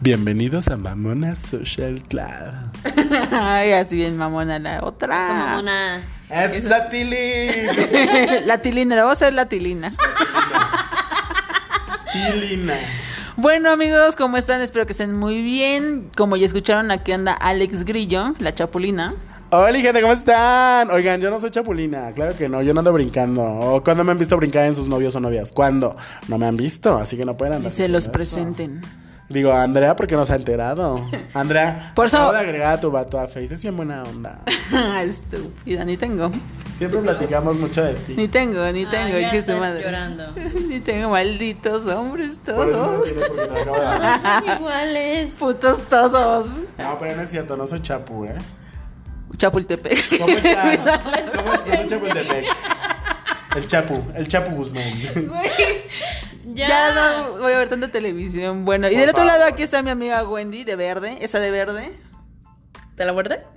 Bienvenidos a Mamona Social Club. Ay, así bien mamona la otra. Esa mamona. ¡Es la Tili! la tilina, la voy a hacer la tilina. Tilina. Bueno amigos, ¿cómo están? Espero que estén muy bien. Como ya escucharon, aquí anda Alex Grillo, la chapulina. Hola gente, ¿cómo están? Oigan, yo no soy chapulina, claro que no, yo no ando brincando. ¿O cuándo me han visto brincar en sus novios o novias? ¿Cuándo? No me han visto, así que no pueden Y andar. se los eso. Digo, Andrea, porque no se ha enterado. Andrea, Por eso- acabo de agregar a tu vato a Face, es bien buena onda. Estúpida, ni tengo. Siempre platicamos mucho de ti. Ni tengo, ni tengo, su está madre. llorando. Ni tengo malditos hombres Por eso no todos. son iguales. Putos todos. No, pero no es cierto, no soy chapu, ¿eh? Chapultepec. ¿Cómo están? ¿Cómo están? Soy Chapultepec. El Chapu, el Chapu Guzmán. Ya. Ya no voy a ver tanta televisión. Bueno, y Por del otro favor. lado aquí está mi amiga Wendy de verde, esa de verde. ¿Te la muerde?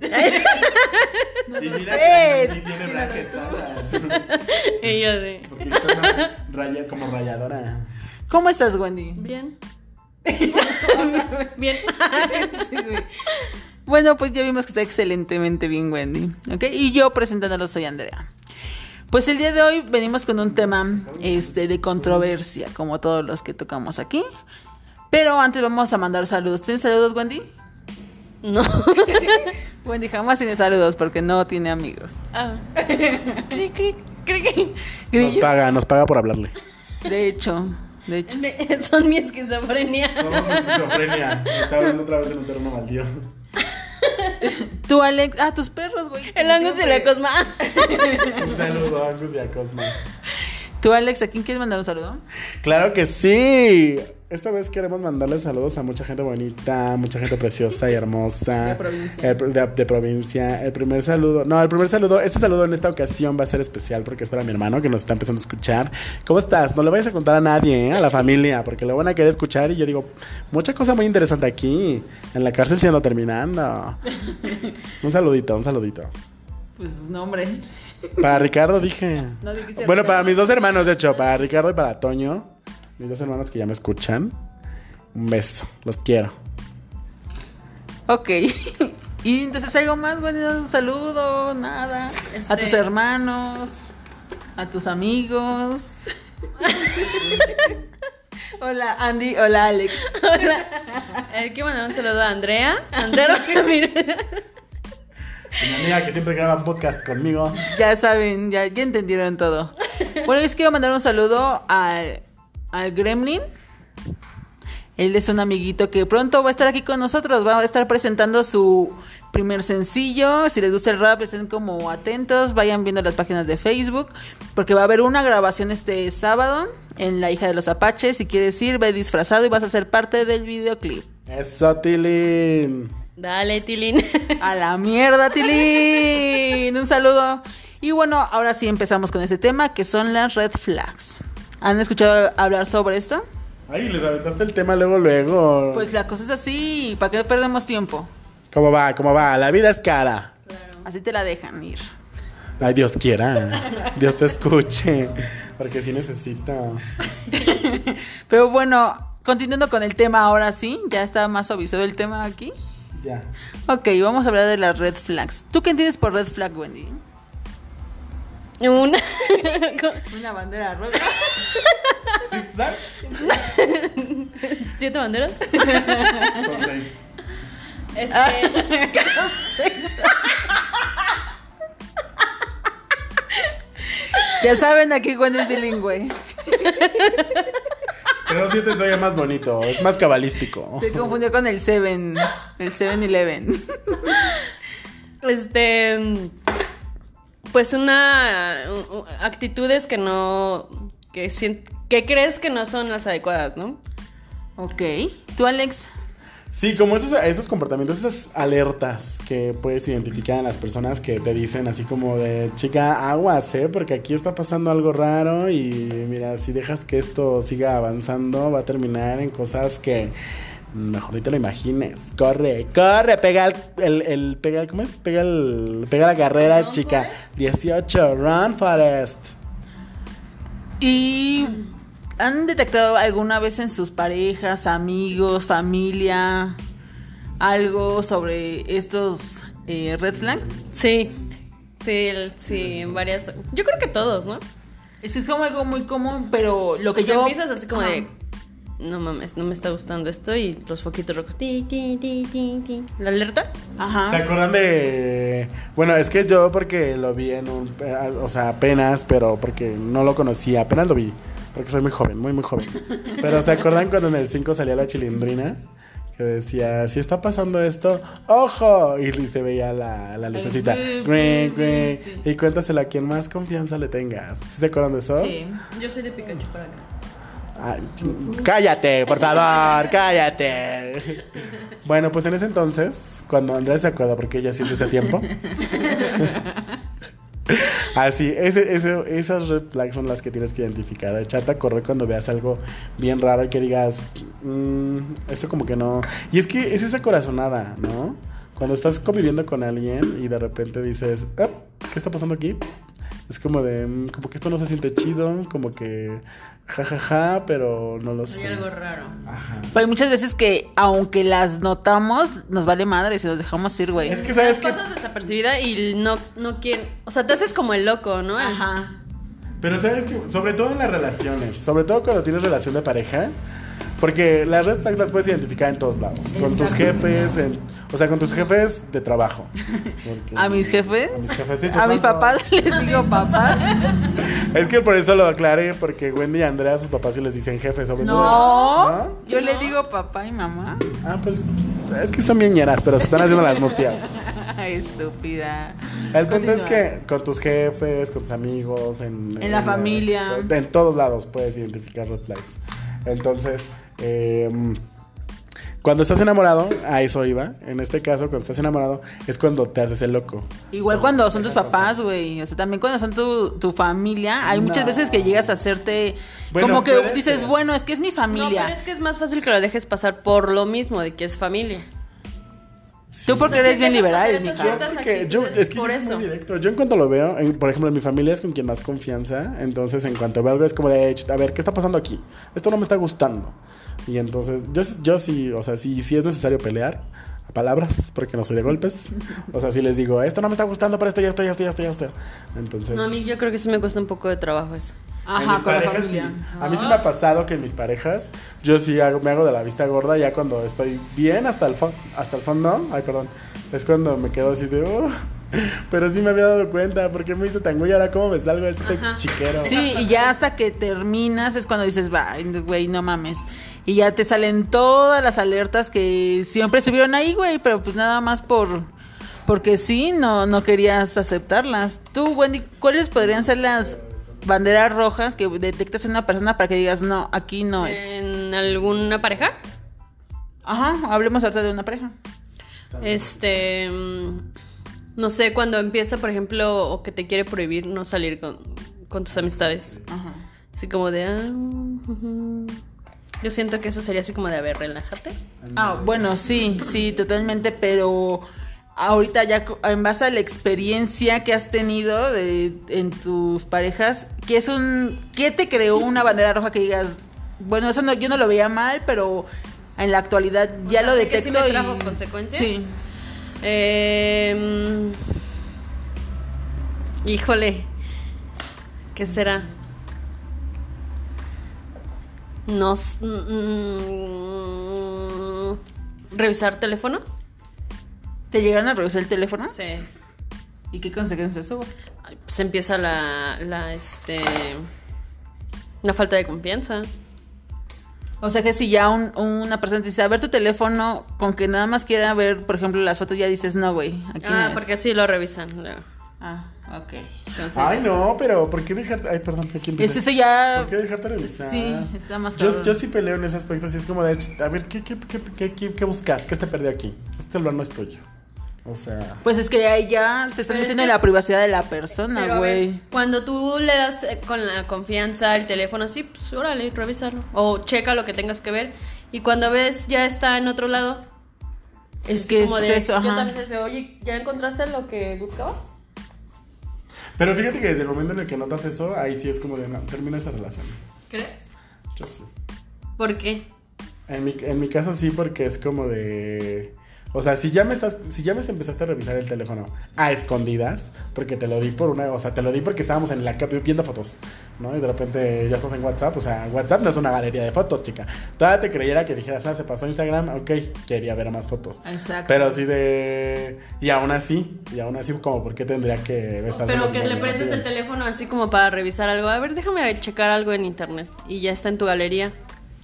Y mira sé. que tiene brackets alas. y yo sí. Porque está una raya, como rayadora. ¿Cómo estás, Wendy? Bien. Bien. Sí, güey. Bueno, pues ya vimos que está excelentemente bien Wendy, ¿ok? Y yo presentándolo soy Andrea. Pues el día de hoy venimos con un tema este, de controversia, como todos los que tocamos aquí. Pero antes vamos a mandar saludos. ¿Tienes saludos, Wendy? No. Wendy jamás tiene saludos porque no tiene amigos. Ah. Cric, cric, cric. Nos paga, nos paga por hablarle. De hecho, de hecho. Son mi esquizofrenia. Somos esquizofrenia. Me está hablando otra vez en un terreno baldío. Tú, Alex. Ah, tus perros, güey. El Angus y la Cosma. Un saludo a Angus y a Cosma. Tú, Alex, ¿a quién quieres mandar un saludo? Claro que sí. Esta vez queremos mandarle saludos a mucha gente bonita, mucha gente preciosa y hermosa. De provincia. El de, de provincia. El primer saludo. No, el primer saludo. Este saludo en esta ocasión va a ser especial porque es para mi hermano que nos está empezando a escuchar. ¿Cómo estás? No le vayas a contar a nadie, ¿eh? a la familia, porque lo van a querer escuchar. Y yo digo, mucha cosa muy interesante aquí. En la cárcel siendo terminando. Un saludito, un saludito. Pues no, hombre. Para Ricardo dije. No bueno, Ricardo. para mis dos hermanos, de hecho, para Ricardo y para Toño, mis dos hermanos que ya me escuchan. Un beso, los quiero. Ok. Y entonces algo más, Wendy, un saludo, nada. A Este- tus hermanos, a tus amigos. hola, Andy. Hola, Alex. Hola. Eh, quiero mandar un saludo a Andrea. Andrea Ramírez. Mi amiga que siempre graba un podcast conmigo. Ya saben, ya, ya entendieron todo. Bueno, les quiero mandar un saludo al, al Gremlin. Él es un amiguito que pronto va a estar aquí con nosotros. Va a estar presentando su primer sencillo. Si les gusta el rap, estén como atentos. Vayan viendo las páginas de Facebook. Porque va a haber una grabación este sábado en La hija de los Apaches. Si quieres ir, ve disfrazado y vas a ser parte del videoclip. Eso, Tilín. Dale, Tilín. A la mierda, Tilín. Un saludo. Y bueno, ahora sí empezamos con este tema que son las red flags. ¿Han escuchado hablar sobre esto? Ay, les aventaste el tema luego, luego. Pues la cosa es así, ¿para qué perdemos tiempo? ¿Cómo va? ¿Cómo va? La vida es cara. Así te la dejan ir. Ay, Dios quiera. Dios te escuche. Porque sí necesito. Pero bueno, continuando con el tema ahora sí, ya está más suavizado el tema aquí. Ya. Ok, vamos a hablar de las red flags. ¿Tú qué entiendes por red flag, Wendy? Una. Una bandera roja. ¿Siete banderas? Son seis. Este. Ya saben, aquí Wendy es bilingüe. Pero siete soy más bonito. Es más cabalístico. Se confundió con el Seven, el 7-Eleven. Este. Pues una. Actitudes que no. Que crees que no son las adecuadas, ¿no? Ok. ¿Tú, Alex? Sí, como esos, esos comportamientos, esas alertas que puedes identificar en las personas que te dicen así como de chica, aguas, ¿eh? Porque aquí está pasando algo raro y mira, si dejas que esto siga avanzando, va a terminar en cosas que mejor ni te lo imagines. Corre, corre, pega el, el, el- pega el, ¿cómo es? Pega el, pega la carrera, Run, chica. 18, run, Forest. Y ¿Han detectado alguna vez en sus parejas, amigos, familia, algo sobre estos eh, red flags? Sí, sí, sí, en varias. Yo creo que todos, ¿no? Es que es como algo muy común, pero lo que Que yo... empiezas así como Ajá. de. No mames, no me está gustando esto y los foquitos rojos. Ti, ti, ti, ti, ti. ¿La alerta? ¿Se Ajá. acuerdan de.? Bueno, es que yo porque lo vi en un. O sea, apenas, pero porque no lo conocía. Apenas lo vi. Porque soy muy joven, muy, muy joven. Pero ¿se acuerdan cuando en el 5 salía la chilindrina? Que decía, si está pasando esto, ¡ojo! Y se veía la, la lucecita. Sí, Green, sí, green. sí. Y cuéntaselo a quien más confianza le tengas. ¿Sí se acuerdan de eso? Sí. Yo soy de Pikachu para acá. Ching- cállate, por favor, cállate. Bueno, pues en ese entonces, cuando Andrea se acuerda, porque ella siente ese tiempo. Así, esas red flags son las que tienes que identificar. Echarte a correr cuando veas algo bien raro y que digas, "Mm, esto como que no. Y es que es esa corazonada, ¿no? Cuando estás conviviendo con alguien y de repente dices, "Ep, ¿qué está pasando aquí? Es como de, "Mm, como que esto no se siente chido, como que jajaja, pero no lo sé. Hay algo raro. Ajá. Pero hay muchas veces que, aunque las notamos, nos vale madre si nos dejamos ir, güey. Es que sabes Las que... pasas desapercibida y no, no quieren. O sea, te haces como el loco, ¿no? Ajá. Pero sabes que, sobre todo en las relaciones, sobre todo cuando tienes relación de pareja, porque las red flags las puedes identificar en todos lados, con tus jefes, en- o sea, con tus jefes de trabajo. A mis jefes, A mis jefes, sí, a mis no. papás les digo papás. Es que por eso lo aclaré, porque Wendy y Andrea, sus papás sí les dicen jefes, sobre todo. No, ¿No? yo le digo papá y mamá. Ah, pues es que son bien ñeras, pero se están haciendo las mustias. Ay, estúpida. El punto es que con tus jefes, con tus amigos, en, En la familia. En todos lados puedes identificar red flags. Entonces, eh, cuando estás enamorado, a eso iba. En este caso, cuando estás enamorado, es cuando te haces el loco. Igual cuando son tus papás, güey. O sea, también cuando son tu, tu familia. Hay muchas No. veces que llegas a hacerte. Bueno, como que dices, ser. bueno, es que es mi No, familia. pero es que es más fácil que lo dejes pasar por lo mismo de que es familia. Tú porque O sea, eres sí bien liberal, ciertas Porque yo, es que por yo soy muy directo. Yo en cuanto lo veo, en- por ejemplo, en mi familia es con quien más confianza. Entonces, en cuanto veo algo, es como de, "Ch, a ver, ¿qué está pasando aquí? Esto no me está gustando. Y entonces, yo, yo sí, o sea, sí, sí es necesario pelear a palabras, porque no soy de golpes. O sea, si les digo, esto no me está gustando, pero esto ya esto, ya esto, ya esto, ya esto. Entonces, No, a mí yo creo que sí me cuesta un poco de trabajo eso. En Ajá, mis con la parejas, familia. sí. A mí sí me ha pasado que en mis parejas, yo sí hago- me hago de la vista gorda ya cuando estoy bien hasta el, fo- hasta el fondo. Ay, perdón. Es cuando me quedo así de, "Oh". pero sí me había dado cuenta, ¿por qué me hice tan güey? Ahora cómo me salgo de este Ajá. chiquero. Sí, y ya hasta que terminas es cuando dices, va, güey, no mames. Y ya te salen todas las alertas que siempre estuvieron ahí, güey, pero pues nada más por porque sí, no no querías aceptarlas. Tú, Wendy, ¿cuáles podrían ser las banderas rojas que detectas en una persona para que digas, no, aquí no es? ¿En alguna pareja? Ajá, hablemos ahorita de una pareja. Este. mm, No sé, cuando empieza, por ejemplo, o que te quiere prohibir no salir con, con tus amistades. Ajá. Así como de. ah. Yo siento que eso sería así como de, a ver, relájate. Ah, bueno, sí, sí, totalmente, pero ahorita ya en base a la experiencia que has tenido de, en tus parejas, ¿qué es un qué te creó una bandera roja que digas, bueno, eso no, yo no lo veía mal, pero en la actualidad ya lo sea, sí que sí detecto me y trajo consecuencias. Sí. Eh, mm, híjole. ¿Qué será? Nos. mm, ¿Revisar teléfonos? ¿Te llegaron a revisar el teléfono? Sí. ¿Y qué consecuencias hubo? Ay, Pues empieza la, la, este, la falta de confianza. O sea que si ya un- una persona te dice, a ver tu teléfono, con que nada más quiera ver, por ejemplo, las fotos, ya dices, no, güey, aquí no Ah, es". porque así lo revisan. luego. Ah, ok. Entonces, Ay, no, pero ¿por qué dejarte? Ay, perdón, aquí empecé. Es eso ya... ¿Por qué dejarte revisar? Sí, está más yo, cabrón. yo sí peleo en ese aspecto, así es como de, "Ch, a ver, ¿qué, qué, qué, qué, qué- qué buscas? ¿Qué te perdió aquí? Este celular no es tuyo. O sea... Pues es que ahí ya te estás es metiendo que- en la privacidad de la persona, güey. cuando tú le das eh, con la confianza el teléfono así, pues órale, revísalo. O checa lo que tengas que ver. Y cuando ves ya está en otro lado. Es que es como de, eso, Yo ajá. también sé, oye, ¿ya encontraste lo que buscabas? Pero fíjate que desde el momento en el que notas eso, ahí sí es como de, no, termina esa relación. ¿Crees? Yo sí. ¿Por qué? En mi, en mi caso sí, porque es como de. O sea, si ya me estás, si ya me empezaste a revisar el teléfono a escondidas, porque te lo di por una, o sea, te lo di porque estábamos en la viendo fotos, ¿no? Y de repente ya estás en WhatsApp, o sea, WhatsApp no es una galería de fotos, chica. Todavía te creyera que dijeras, ah, se pasó Instagram, ok, quería ver más fotos. Exacto. Pero así de. Y aún así, y aún así, como, ¿por qué tendría que estar Pero que le prestes el teléfono así como para revisar algo. A ver, déjame checar algo en internet. Y ya está en tu galería.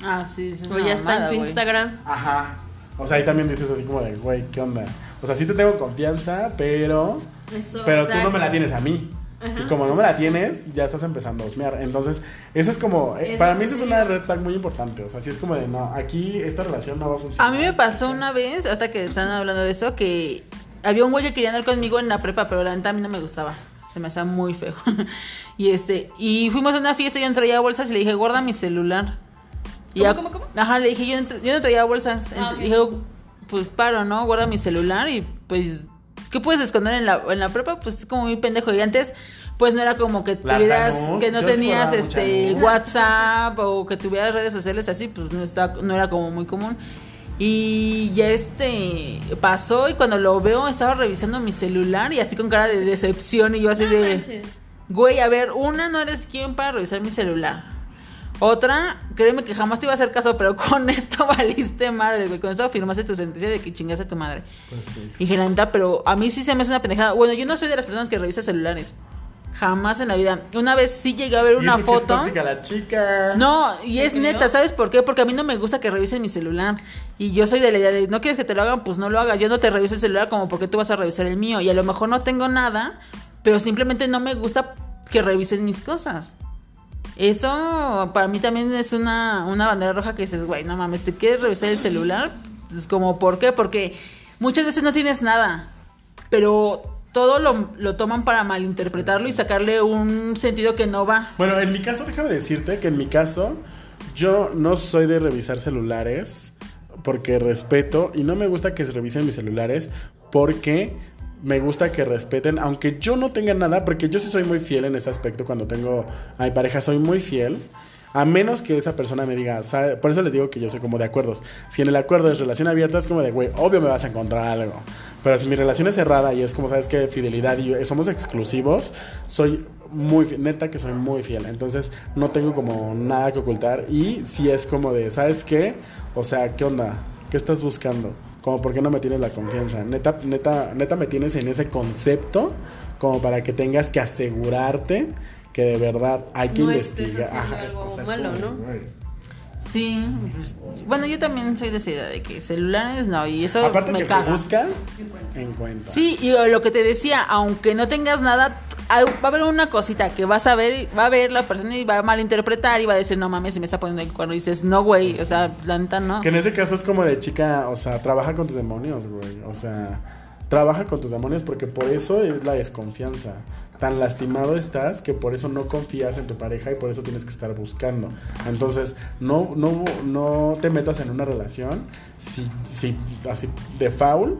Ah, sí, sí. O ya está mamada, en tu. Instagram. Ajá. O sea, ahí también dices así como de, güey, ¿qué onda? O sea, sí te tengo confianza, pero. Eso, Pero tú no me la tienes a mí. Ajá, y como no me la tienes, ya estás empezando a osmear. Entonces, eso es como. eh, para mí, eso es una red flag muy importante. O sea, sí es como de, no, aquí esta relación no va a funcionar. A mí me pasó una vez, hasta que están hablando de eso, que había un güey que quería andar conmigo en la prepa, pero la neta a mí no me gustaba. Se me hacía muy feo. y este, y fuimos a una fiesta y yo traía bolsas y le dije, guarda mi celular. Y ¿Cómo, ya- cómo, cómo? Ajá, le dije, yo no, yo no traía bolsas. Ah, Ent- ok. Dije, pues paro, ¿no? Guarda mi celular y pues, ¿qué puedes esconder en la, en la prepa? Pues es como muy pendejo. Y antes, pues no era como que tuvieras, Tanu, que no tenías este. WhatsApp o que tuvieras redes sociales así, pues no, está, no era como muy común. Y ya este pasó y cuando lo veo estaba revisando mi celular y así con cara de decepción y yo así No de... manches. Güey, a ver, una, no eres quien para revisar mi celular. Otra, créeme que jamás te iba a hacer caso, pero con esto valiste madre, güey. Con esto firmaste tu sentencia de que chingaste a tu madre. Pues sí. Y dije, la neta, pero a mí sí se me hace una pendejada. Bueno, yo no soy de las personas que revisa celulares. Jamás en la vida. Una vez sí llegué a ver Y una eso que es foto. la chica. No, y ¿Te es neta, ¿sabes por qué? Porque a mí no me gusta que revisen mi celular. Y yo soy de la idea de, no quieres que te lo hagan, pues no lo hagas. Yo no te reviso el celular como porque tú vas a revisar el mío. Y a lo mejor no tengo nada, pero simplemente no me gusta que revisen mis cosas. Eso para mí también es una, una bandera roja que dices, güey, no mames, ¿te quieres revisar el celular? Es como, ¿por qué? Porque muchas veces no tienes nada, pero todo lo, lo toman para malinterpretarlo y sacarle un sentido que no va. Bueno, en mi caso, déjame decirte que en mi caso, yo no soy de revisar celulares porque respeto y no me gusta que se revisen mis celulares porque me gusta que respeten, aunque yo no tenga nada, porque yo sí soy muy fiel en ese aspecto cuando tengo a mi pareja, soy muy fiel. A menos que esa persona me diga, ¿sabe? por eso les digo que yo soy como de acuerdos. Si en el acuerdo es relación abierta, es como de, güey, obvio me vas a encontrar algo. Pero si mi relación es cerrada y es como, ¿sabes qué? Fidelidad y somos exclusivos, soy muy, fi- neta que soy muy fiel. Entonces no tengo como nada que ocultar. Y si es como de, ¿sabes qué? O sea, ¿qué onda? ¿Qué estás buscando? Como, ¿por qué no me tienes la confianza? Neta, neta, neta me tienes en ese concepto como para que tengas que asegurarte que de verdad hay que No investigar. haciendo algo malo, como, ¿no? güey. Sí, pues, bueno, yo también soy de esa idea de que celulares no, y eso Aparte me que caga. busca, encuentra. Sí, y lo que te decía, aunque no tengas nada, va a haber una cosita que vas a ver, va a ver la persona y va a malinterpretar y va a decir, no mames, se me está poniendo el cuerno. Y dices, no, güey, o sea, la neta no. Que en ese caso es como de chica, o sea, trabaja con tus demonios, güey. O sea, trabaja con tus demonios porque por eso es la desconfianza. Tan lastimado estás que por eso no confías en tu pareja y por eso tienes que estar buscando. Entonces, no, no, no te metas en una relación si, si así de foul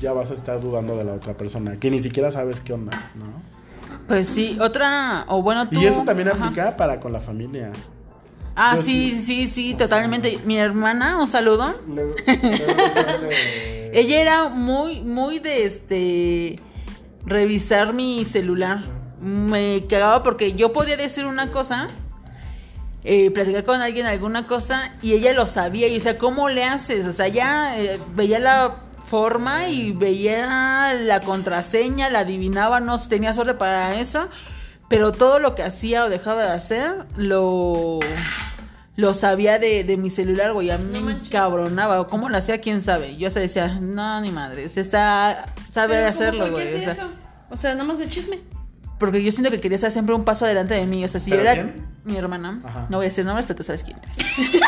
ya vas a estar dudando de la otra persona, que ni siquiera sabes qué onda, ¿no? Pues sí, otra, o bueno, tú. Y eso también Ajá. aplica para con la familia. Ah, Yo sí, sí, sí, totalmente. Mi hermana, un saludo. Luego- luego sale- Ella era muy, muy de este revisar mi celular. Me cagaba porque yo podía decir una cosa, eh, platicar con alguien alguna cosa, y ella lo sabía. Y o sea, ¿cómo le haces? O sea, ya eh, veía la forma y veía la contraseña, la adivinaba, no tenía suerte para eso. Pero todo lo que hacía o dejaba de hacer, lo, lo sabía de, de mi celular, güey. A mí No me manches. cabronaba. ¿Cómo lo hacía? ¿Quién sabe? Yo se decía, no, ni madre. Se está, sabe Pero, ¿cómo hacerlo, por qué güey. O sea, eso? O sea, nada más de chisme. porque yo siento que quería estar siempre un paso adelante de mí. O sea, si yo ¿Pero era quién? mi hermana, Ajá. no voy a decir nombres, pero tú sabes quién es.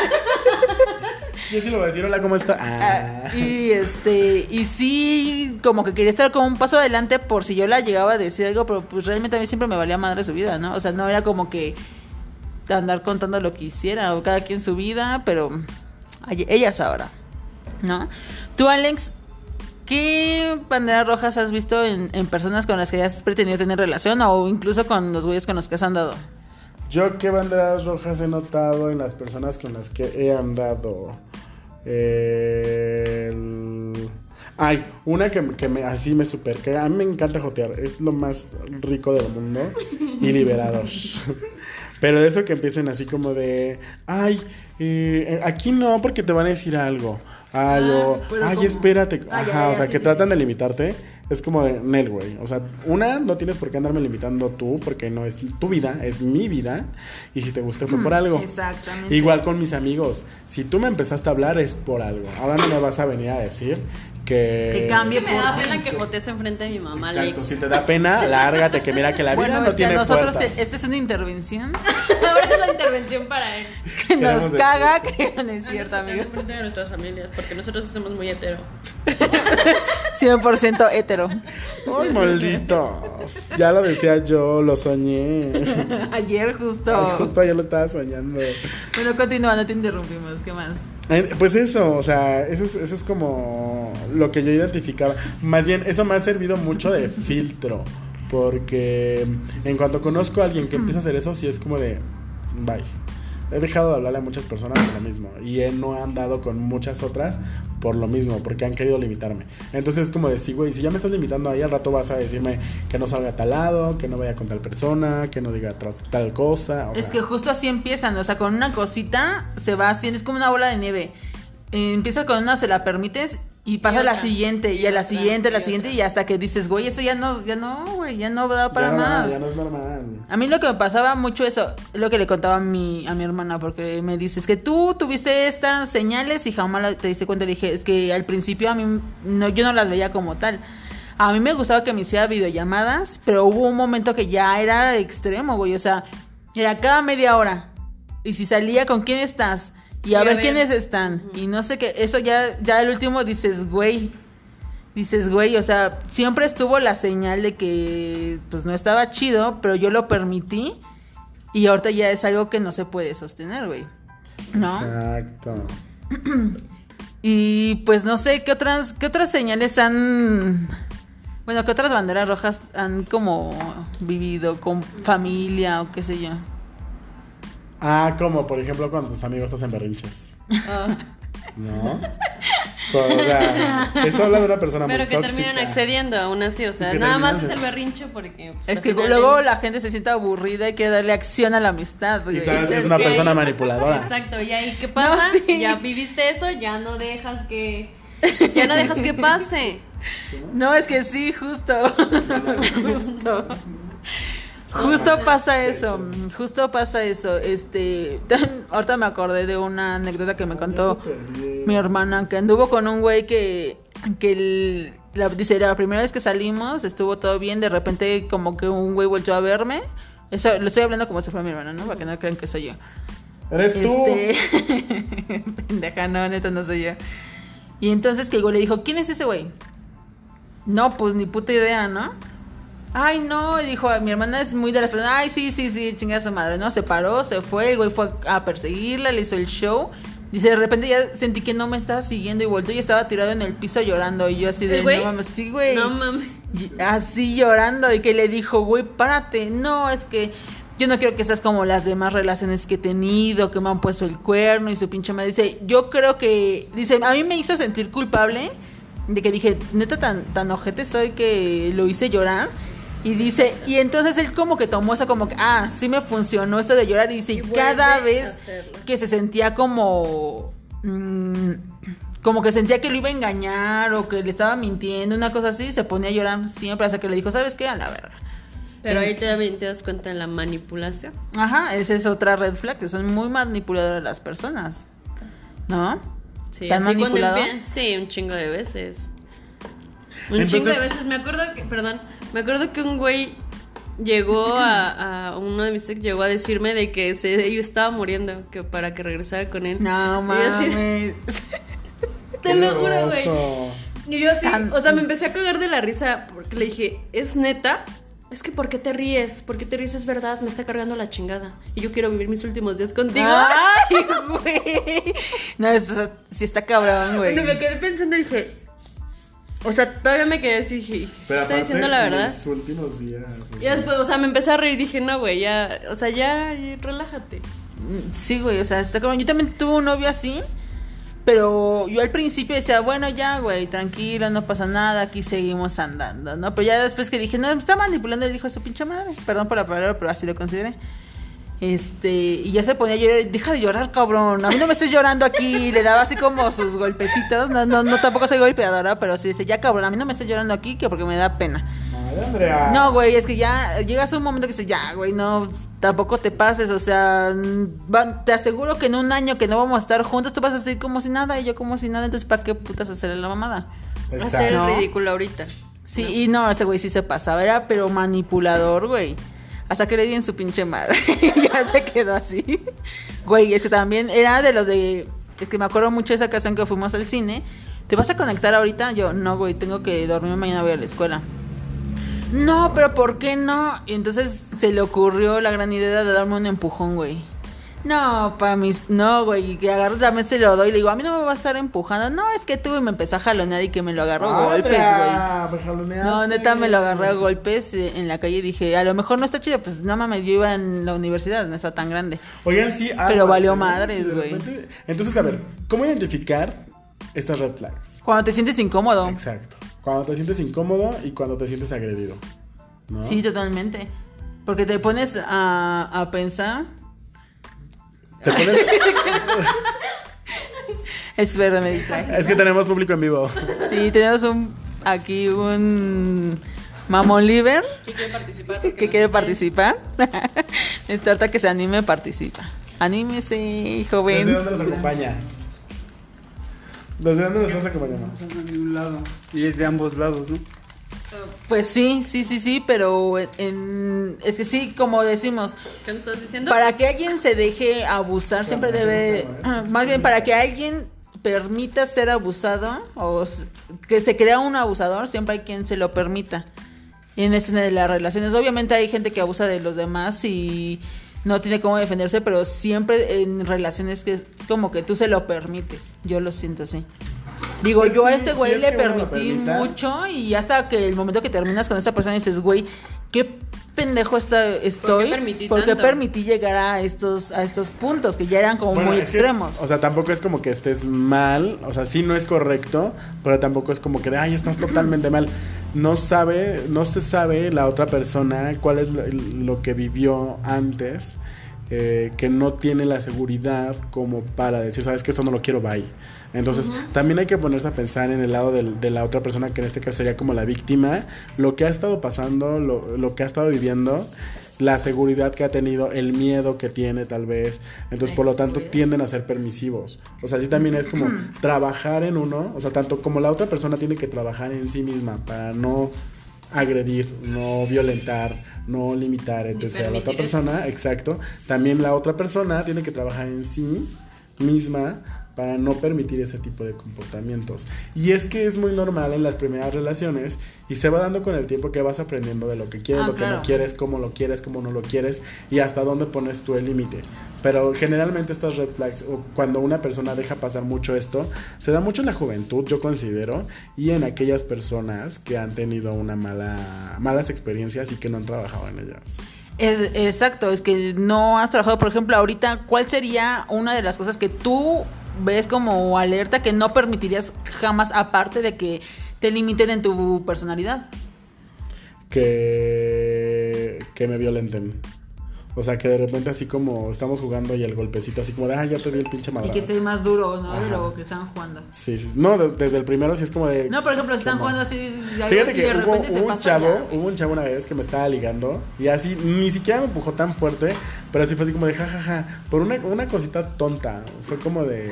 Yo sí lo voy a decir, hola, ¿cómo está? Ah. Ah, y este, y sí, como que quería estar como un paso adelante por si yo la llegaba a decir algo, pero pues realmente a mí siempre me valía madre su vida, ¿no? O sea, no era como que andar contando lo que hiciera, o cada quien su vida, pero ellas ahora, ¿no? Tú, Alex, ¿qué banderas rojas has visto en, en personas con las que has pretendido tener relación o incluso con los güeyes con los que has andado? Yo qué banderas rojas he notado en las personas con las que he andado. Eh, el- Ay, una que, que me, así me super caga. A mí me encanta jotear. Es lo más rico del mundo y liberador. Pero de eso que empiecen así como de, ay, eh, aquí no porque te van a decir algo. Ay, Ah, o, ay, como- espérate. Ah, Ajá, ya, ya, o sea, sí, que sí. tratan de limitarte. Es como de, Nel, güey. O sea, una, no tienes por qué andarme limitando tú porque no es tu vida, es mi vida. Y si te gusté fue por algo. Exactamente. Igual con mis amigos. Si tú me empezaste a hablar es por algo. Ahora no me vas a venir a decir que... Que cambie. Es que me da por- pena que jotees enfrente de mi mamá, Exacto, Alex. si te da pena, lárgate, que mira que la vida Bueno, no es que tiene nosotros, puertas. te- esta es una intervención Ahora es la intervención para él. que nos Queremos caga, que no es cierto, amigo. enfrente de nuestras familias, porque nosotros somos muy hetero. 100% hetero. Ay, maldito. Ya lo decía yo, lo soñé. Ayer justo. Ay, justo ayer lo estaba soñando. Bueno, continúa, no te interrumpimos. ¿Qué más? Eh, Pues eso, o sea, eso es, eso es como lo que yo identificaba. Más bien, eso me ha servido mucho de filtro. Porque en cuanto conozco a alguien que empieza a hacer eso, sí es como de, bye. He dejado de hablarle a muchas personas por lo mismo. Y he no andado con muchas otras por lo mismo, porque han querido limitarme. Entonces es como de, sí, güey, si ya me estás limitando ahí, al rato vas a decirme que no salga a tal lado, que no vaya con tal persona, que no diga tal cosa. o Es sea, que justo así empiezan, o sea, con una cosita se va haciendo, es como una bola de nieve. Empieza con una, se la permites y pasa la siguiente, y, a la siguiente, a la siguiente, y hasta que dices, güey, eso ya no, ya no, güey, ya no da para ya no más. ya no es normal. A mí lo que me pasaba mucho eso, lo que le contaba a mi, a mi hermana, porque me dice, es que tú tuviste estas señales y jamás te diste cuenta. Le dije, es que al principio a mí, no, yo no las veía como tal. A mí me gustaba que me hiciera videollamadas, pero hubo un momento que ya era extremo, güey. O sea, era cada media hora. Y si salía, ¿con quién estás? Y a Y a ver, ver. quiénes están. Y no sé qué, eso ya, ya el último dices, güey, Dices, güey, o sea, siempre estuvo la señal de que pues no estaba chido, pero yo lo permití y ahorita ya es algo que no se puede sostener, güey. ¿No? Exacto. Y pues no sé qué otras qué otras señales han bueno, qué otras banderas rojas han como vivido con familia o qué sé yo. Ah, como por ejemplo cuando tus amigos te hacen berrinches. Ah, ¿No? O sea, eso habla de una persona pero muy que tóxica. terminan accediendo aún así, o sea, que nada más es el berrinche porque... pues, Es que final luego la gente se siente aburrida y quiere darle acción a la amistad. es una que- persona manipuladora. Exacto, y ahí qué pasa, No, sí. ya viviste eso, ya no dejas que... Ya no dejas que pase. No, es que sí, justo. justo. Justo pasa eso, justo pasa eso. Este, ahorita me acordé de una anécdota que me contó mi hermana que anduvo con un güey que que el- la, dice la primera vez que salimos estuvo todo bien, de repente como que un güey volvió a verme. Eso lo estoy hablando como si fuera mi hermana, ¿no? Para que no crean que soy yo. Eres tú. Este. Pendeja, no, neta, no soy yo. Y entonces que el güey le dijo, ¿quién es ese güey? No, pues ni puta idea, ¿no? Ay, no, y dijo, mi hermana es muy de la persona, ay, sí, sí, sí, chinga su madre, ¿no? Se paró, se fue, el güey fue a perseguirla, le hizo el show. Dice, de repente ya sentí que no me estaba siguiendo y volteó y estaba tirado en el piso llorando. Y yo así de, no mames, sí, güey. No mames. Y así llorando y que le dijo, güey, párate. No, es que yo no quiero que seas como las demás relaciones que he tenido, que me han puesto el cuerno y su pinche madre. Dice, yo creo que, dice, a mí me hizo sentir culpable de que dije, neta, tan, tan ojete soy que lo hice llorar. Y dice, y entonces él como que tomó eso como que, ah, sí me funcionó esto de llorar. Y dice, Y cada vez que se sentía como... mm, como que sentía que lo iba a engañar o que le estaba mintiendo, una cosa así, se ponía a llorar siempre hasta que le dijo, ¿sabes qué? A la verga. Pero ahí también te das cuenta de la manipulación. Ajá, esa es otra red flag, que son muy manipuladoras las personas. ¿No? Sí, empie- Sí, un chingo de veces. Un Entonces- chingo de veces. Me acuerdo que, perdón, me acuerdo que un güey llegó a, a uno de mis ex llegó a decirme de que se, yo estaba muriendo, que para que regresara con él. No, así- mames. Te lo juro, güey. Y yo así, o sea, me empecé a cagar de la risa porque le dije, ¿es neta? Es que ¿por qué te ríes? ¿Por qué te ríes? Es verdad, me está cargando la chingada. Y yo quiero vivir mis últimos días contigo. Ay, güey. No, eso sí está cabrón, güey. Cuando me quedé pensando dije, O sea, todavía me quedé así, dije, ¿sí está diciendo la verdad? los últimos días. o Y después, o sea, me empecé a reír y dije, no, güey, ya, o sea, ya, ya, relájate. Sí, güey, o sea, está cabrón. Yo también tuve un novio así, pero yo al principio decía, bueno, ya, güey, tranquilo, no pasa nada, aquí seguimos andando, ¿no? Pero ya después que dije, no, me está manipulando el hijo de su pinche madre. Perdón por la palabra, pero así lo consideré. Este, y ya se ponía a llorar, deja de llorar, cabrón, a mí no me estés llorando aquí, y le daba así como sus golpecitos, no, no, no, tampoco soy golpeadora, pero sí dice, ya cabrón, a mí no me estés llorando aquí, que porque me da pena. Ay, Andrea. No, güey, es que ya llegas a un momento que dices, ya, güey, no, tampoco te pases, o sea, mm, va- te aseguro que en un año que no vamos a estar juntos, tú vas a seguir como si nada y yo como si nada, entonces ¿para qué putas hacerle la mamada? Exacto. Hacer el ¿No? ridículo ahorita. Sí, y no, ese güey sí se pasaba, era pero manipulador, güey. Hasta que le di en su pinche madre. ya se quedó así. Güey, es que también era de los de. Es que me acuerdo mucho de esa ocasión que fuimos al cine. ¿Te vas a conectar ahorita? Yo, no, güey, tengo que dormir mañana voy a la escuela. No, pero ¿por qué no? Y entonces se le ocurrió la gran idea de darme un empujón, güey. No, para mis. No, güey, que agarro también se lo doy. Le digo, a mí no me va a estar empujando. No, es que tú y me empezó a jalonear y que me lo agarró a golpes, güey. No, neta me lo agarré a golpes eh, en la calle y dije, a lo mejor no está chido, pues no mames, yo iba en la universidad, no está tan grande. Oigan, sí. Pero aguas, valió madres, Sí, de güey. Entonces, a ver, ¿cómo identificar estas red flags? Cuando te sientes incómodo. Exacto. Cuando te sientes incómodo y cuando te sientes agredido. ¿no? Sí, totalmente. Porque te pones a, a pensar. Te pones- Es verdad, me distrae. es que tenemos público en vivo. Sí, tenemos un aquí un mamón liver ¿Quién quiere participar? que quiere participar. Esta harta que se anime, participa. Anímese, joven. ¿Desde dónde nos acompañas? ¿Desde dónde nos estás acompañando? de un lado. Y es de ambos lados, ¿no? Pues sí, sí, sí, sí, pero en, es que sí, como decimos, ¿Qué estás diciendo? para que alguien se deje abusar siempre debe, más bien para que alguien permita ser abusado o que se crea un abusador, siempre hay quien se lo permita. Y en ese de las relaciones, obviamente hay gente que abusa de los demás y no tiene cómo defenderse, pero siempre en relaciones que es como que tú se lo permites. Yo lo siento así. Digo, Pues yo a este sí güey es le que permití mucho y hasta que el momento que terminas con esa persona dices, güey, qué pendejo está, estoy. permití porque tanto? permití llegar a estos, a estos puntos que ya eran como Bueno, muy que, extremos. o sea, tampoco es como que estés mal, o sea, sí no es correcto, pero tampoco es como que, de, ay, estás totalmente mal. No sabe, no se sabe la otra persona cuál es lo, lo que vivió antes, eh, que no tiene la seguridad como para decir, sabes que esto no lo quiero, bye. Entonces, también hay que ponerse a pensar en el lado del- de la otra persona, que en este caso sería como la víctima, lo que ha estado pasando, lo, lo que ha estado viviendo, la seguridad que ha tenido, el miedo que tiene tal vez. Entonces, por lo tanto, tienden a ser permisivos. O sea, sí también es como trabajar en uno, o sea, tanto como la otra persona tiene que trabajar en sí misma para no agredir, no violentar, no limitar, entonces a la otra persona, exacto, también la otra persona tiene que trabajar en sí misma para no permitir ese tipo de comportamientos. Y es que es muy normal en las primeras relaciones y se va dando con el tiempo que vas aprendiendo de lo que quieres, Ah, lo que no quieres, cómo lo quieres, cómo no lo quieres y hasta dónde pones tú el límite. Pero generalmente estas red flags, o cuando una persona deja pasar mucho esto, se da mucho en la juventud, yo considero, y en aquellas personas que han tenido una mala, malas experiencias y que no han trabajado en ellas. Es, exacto, es que no has trabajado, por ejemplo, ahorita, ¿cuál sería una de las cosas que tú ves como alerta que no permitirías jamás, aparte de que te limiten en tu personalidad? que, que me violenten. O sea, que de repente así como estamos jugando y el golpecito así como de, ah, ya te di el pinche Y madrazo. que esté más duro, ¿no? De lo que están jugando. Sí, sí. No, de- desde el primero sí es como de... No, por ejemplo, si están jugando así y algo- Fíjate y que de hubo, hubo un chavo, ya. hubo un chavo una vez que me estaba ligando y así, ni siquiera me empujó tan fuerte, pero así fue así como de jajaja, por una, una cosita tonta, fue como de...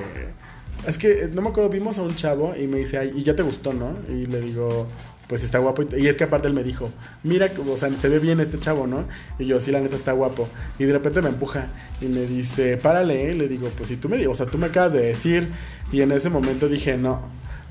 Es que no me acuerdo, vimos a un chavo y me dice, ay, y ya te gustó, ¿no? Y le digo, pues está guapo. Y es que aparte él me dijo, mira, o sea, se ve bien este chavo, ¿no? Y yo, sí, la neta está guapo. Y de repente me empuja y me dice, párale. ¿eh?". Le digo, pues si tú me, o sea, tú me acabas de decir. Y en ese momento dije, no,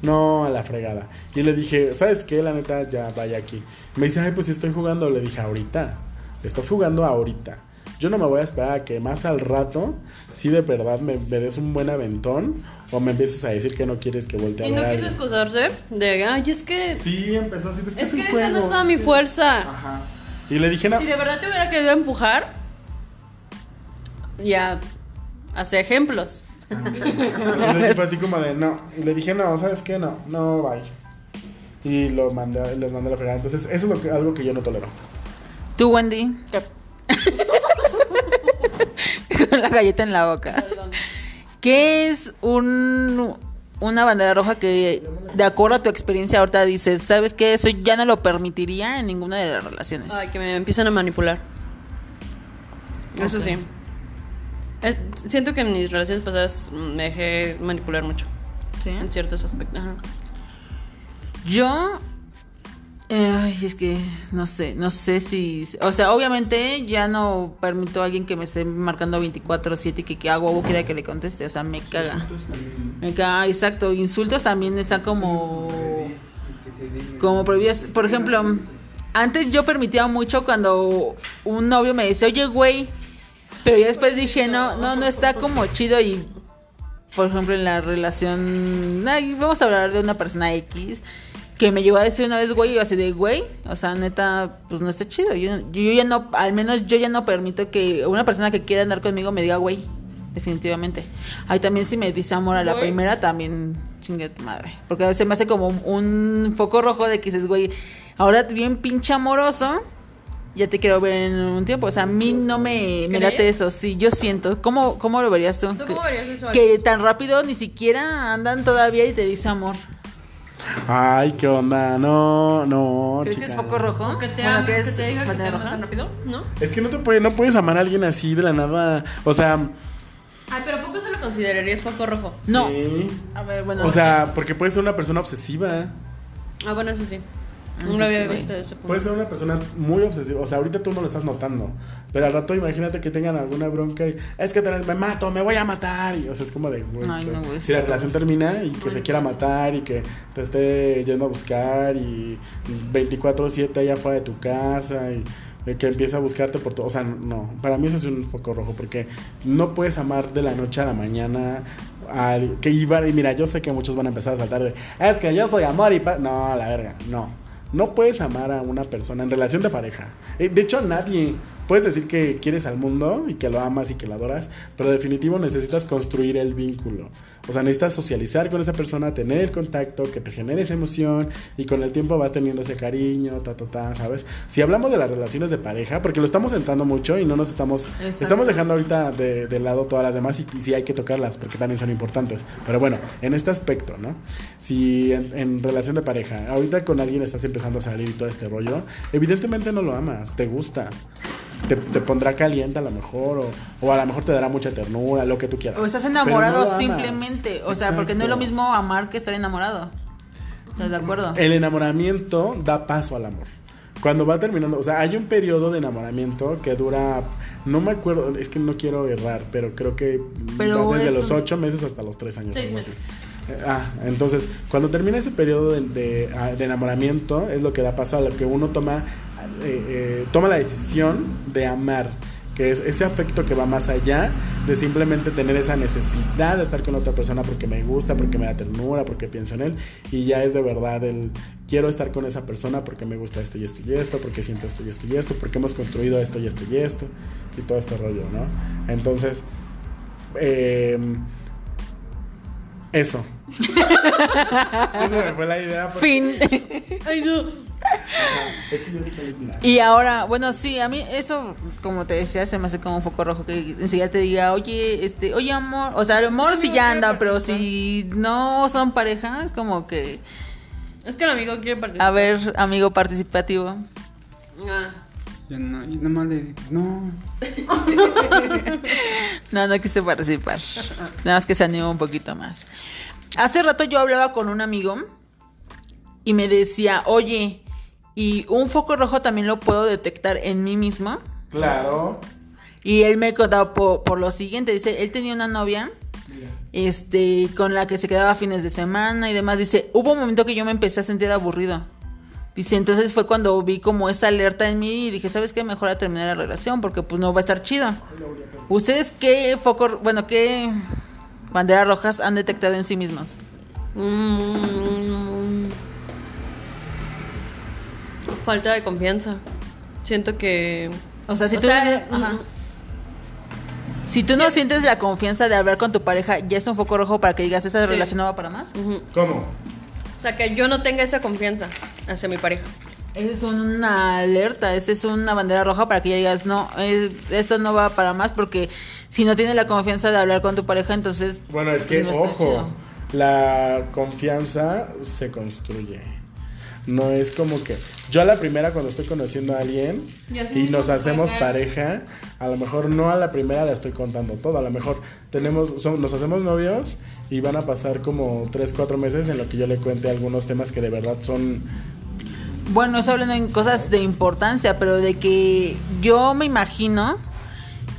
no a la fregada. Y le dije, ¿sabes qué? La neta, ya vaya aquí. Me dice, ay, pues si estoy jugando. Le dije, ahorita. Estás jugando ahorita. yo no me voy a esperar a que más al rato, si de verdad me, me des un buen aventón o me empieces a decir que no quieres que voltee a Y ver no a quiso alguien. excusarse de, ay, es que. Sí, empezó así. Es que, Es que esa no estaba mi es que- fuerza. Ajá. Y le dije, no. Si de verdad te hubiera querido empujar, ya hace ejemplos. Entonces fue así como de no. Y le dije, no, ¿sabes qué? No, no, bye. Y lo mandé, les mandé a la fregada. Entonces, eso es lo que, algo que yo no tolero. Tú, Wendy. Con la galleta en la boca. Perdón. ¿Qué es un, una bandera roja que, de acuerdo a tu experiencia, ahorita dices, ¿sabes qué? Eso ya no lo permitiría en ninguna de las relaciones. Ay, que me empiezan a manipular. Eso sí. Eh, siento que en mis relaciones pasadas me dejé manipular mucho. ¿Sí? En ciertos aspectos. Ajá. Yo. Ay, es que no sé, no sé si. O sea, obviamente ya no permito a alguien que me esté marcando 24-7 y que, que hago o quiera que le conteste. O sea, me caga. Me caga, exacto. Insultos también están como. Como prohibidas. Por ejemplo, antes yo permitía mucho cuando un novio me decía, oye, güey. Pero ya después dije, no, no, no está como chido y. Por ejemplo, en la relación. Ay, vamos a hablar de una persona X. Que me llegó a decir una vez, güey, y yo así de, güey, o sea, neta, pues no está chido. Yo, yo ya no, al menos yo ya no permito que una persona que quiera andar conmigo me diga, güey, definitivamente. Ahí también si me dice amor a la Güey. primera, también chingue tu madre. Porque a veces me hace como un, foco rojo de que dices, güey, ahora bien pinche amoroso, ya te quiero ver en un tiempo. O sea, a mí no me, me late eso, sí, yo siento. ¿Cómo, cómo lo verías tú? ¿Tú Que- cómo verías eso? Que tan rápido ni siquiera andan todavía y te dice amor. Ay, qué onda. No, no. ¿Crees chica. que es foco rojo? Que te, Bueno, ama, que te diga que te bandera ama roja. tan rápido, ¿no? Es que no te puede, no puedes amar a alguien así de la nada. O sea, Ay, pero ¿a poco se lo considerarías foco rojo? No. sí. A ver, bueno. O sea, porque puedes ser una persona obsesiva. Ah, bueno, eso sí. No Eso lo había sí, visto de ese punto. Puedes ser una persona muy obsesiva. O sea, ahorita tú no lo estás notando. Pero al rato imagínate que tengan alguna bronca y es que te- me mato, me voy a matar. Y, o sea, es como de, Ay, no, si la relación termina y que se quiera matar y que te esté yendo a buscar y 24/7 allá afuera de tu casa y que empieza a buscarte por todo. O sea, no, para mí eso es un foco rojo porque no puedes amar de la noche a la mañana. Al, que iba, y mira, yo sé que muchos van a empezar a saltar de, es que yo soy amor y paz. No, la verga, no. No puedes amar a una persona en relación de pareja. Eh, De hecho, nadie. Puedes decir que quieres al mundo y que lo amas y que lo adoras, pero definitivo necesitas construir el vínculo. O sea, necesitas socializar con esa persona, tener el contacto, que te genere esa emoción y con el tiempo vas teniendo ese cariño, ta, ta, ta, ¿sabes? Si hablamos de las relaciones de pareja, porque lo estamos entrando mucho y no nos estamos... Exacto. Estamos dejando ahorita de, de lado todas las demás y, y sí hay que tocarlas porque también son importantes. Pero bueno, en este aspecto, ¿no? Si en, en relación de pareja, ahorita con alguien estás empezando a salir y todo este rollo, evidentemente no lo amas, te gusta. Te, te pondrá caliente a lo mejor, o, o a lo mejor te dará mucha ternura, lo que tú quieras. O estás no enamorado simplemente. O sea, porque no es lo mismo amar que estar enamorado. ¿Estás de acuerdo? El enamoramiento da paso al amor. Cuando va terminando, o sea, hay un periodo de enamoramiento que dura, no me acuerdo, es que no quiero errar, pero creo que Pero va desde es los ocho meses hasta los tres años. Seis algo así. Eh, Ah, entonces, cuando termina ese periodo de, de- ah, de enamoramiento, es lo que da paso a lo que uno toma, eh, eh, toma la decisión de amar, que es ese afecto que va más allá de simplemente tener esa necesidad de estar con otra persona porque me gusta, porque me da ternura, porque pienso en él, y ya es de verdad el quiero estar con esa persona porque me gusta esto y esto y esto, porque siento esto y esto y esto, porque hemos construido esto y esto y esto, y todo este rollo, ¿no? Entonces, eh, eso. Esa me fue la idea. porque- Fin. Ay, no. Es que yo sé cuál es la- Y ahora, bueno, sí, a mí eso, como te decía, se me hace como un foco rojo que enseguida te diga, oye, este, oye, amor, o sea, el amor sí ya anda, pero si no son parejas, como que, Es que el amigo quiere participar. a ver, amigo participativo. Ah. Yo no, y nada más le digo, no. No, no quise participar. Nada más que se anima un poquito más. Hace rato yo hablaba con un amigo y me decía, oye, ¿y un foco rojo también lo puedo detectar en mí mismo? Claro. Y él me contaba por, por lo siguiente, dice, él tenía una novia, este, con la que se quedaba fines de semana y demás. Dice, hubo un momento que yo me empecé a sentir aburrido. Dice, entonces fue cuando vi como esa alerta en mí y dije, ¿sabes qué? Mejor a terminar la relación porque pues no va a estar chido. ¿Ustedes qué foco, bueno, qué banderas rojas han detectado en sí mismos? Mm, falta de confianza. Siento que. O sea, si o tú, sea, ajá. mm, si tú no sí. sientes la confianza de hablar con tu pareja, ya es un foco rojo para que digas, esa Sí. relación no va para más. ¿Cómo? O sea, que yo no tenga esa confianza hacia mi pareja. Esa es una alerta, esa es una bandera roja para que ya digas, no, es- esto no va para más porque si no tienes la confianza de hablar con tu pareja, entonces... Bueno, es que, no ojo, chido. la confianza se construye. No es como que yo a la primera cuando estoy conociendo a alguien y nos no hacemos pareja, a lo mejor no a la primera le estoy contando todo, a lo mejor tenemos, son- nos hacemos novios y van a pasar como 3, 4 meses en lo que yo le cuente algunos temas que de verdad son... Bueno, eso hablando en cosas de importancia, pero de que yo me imagino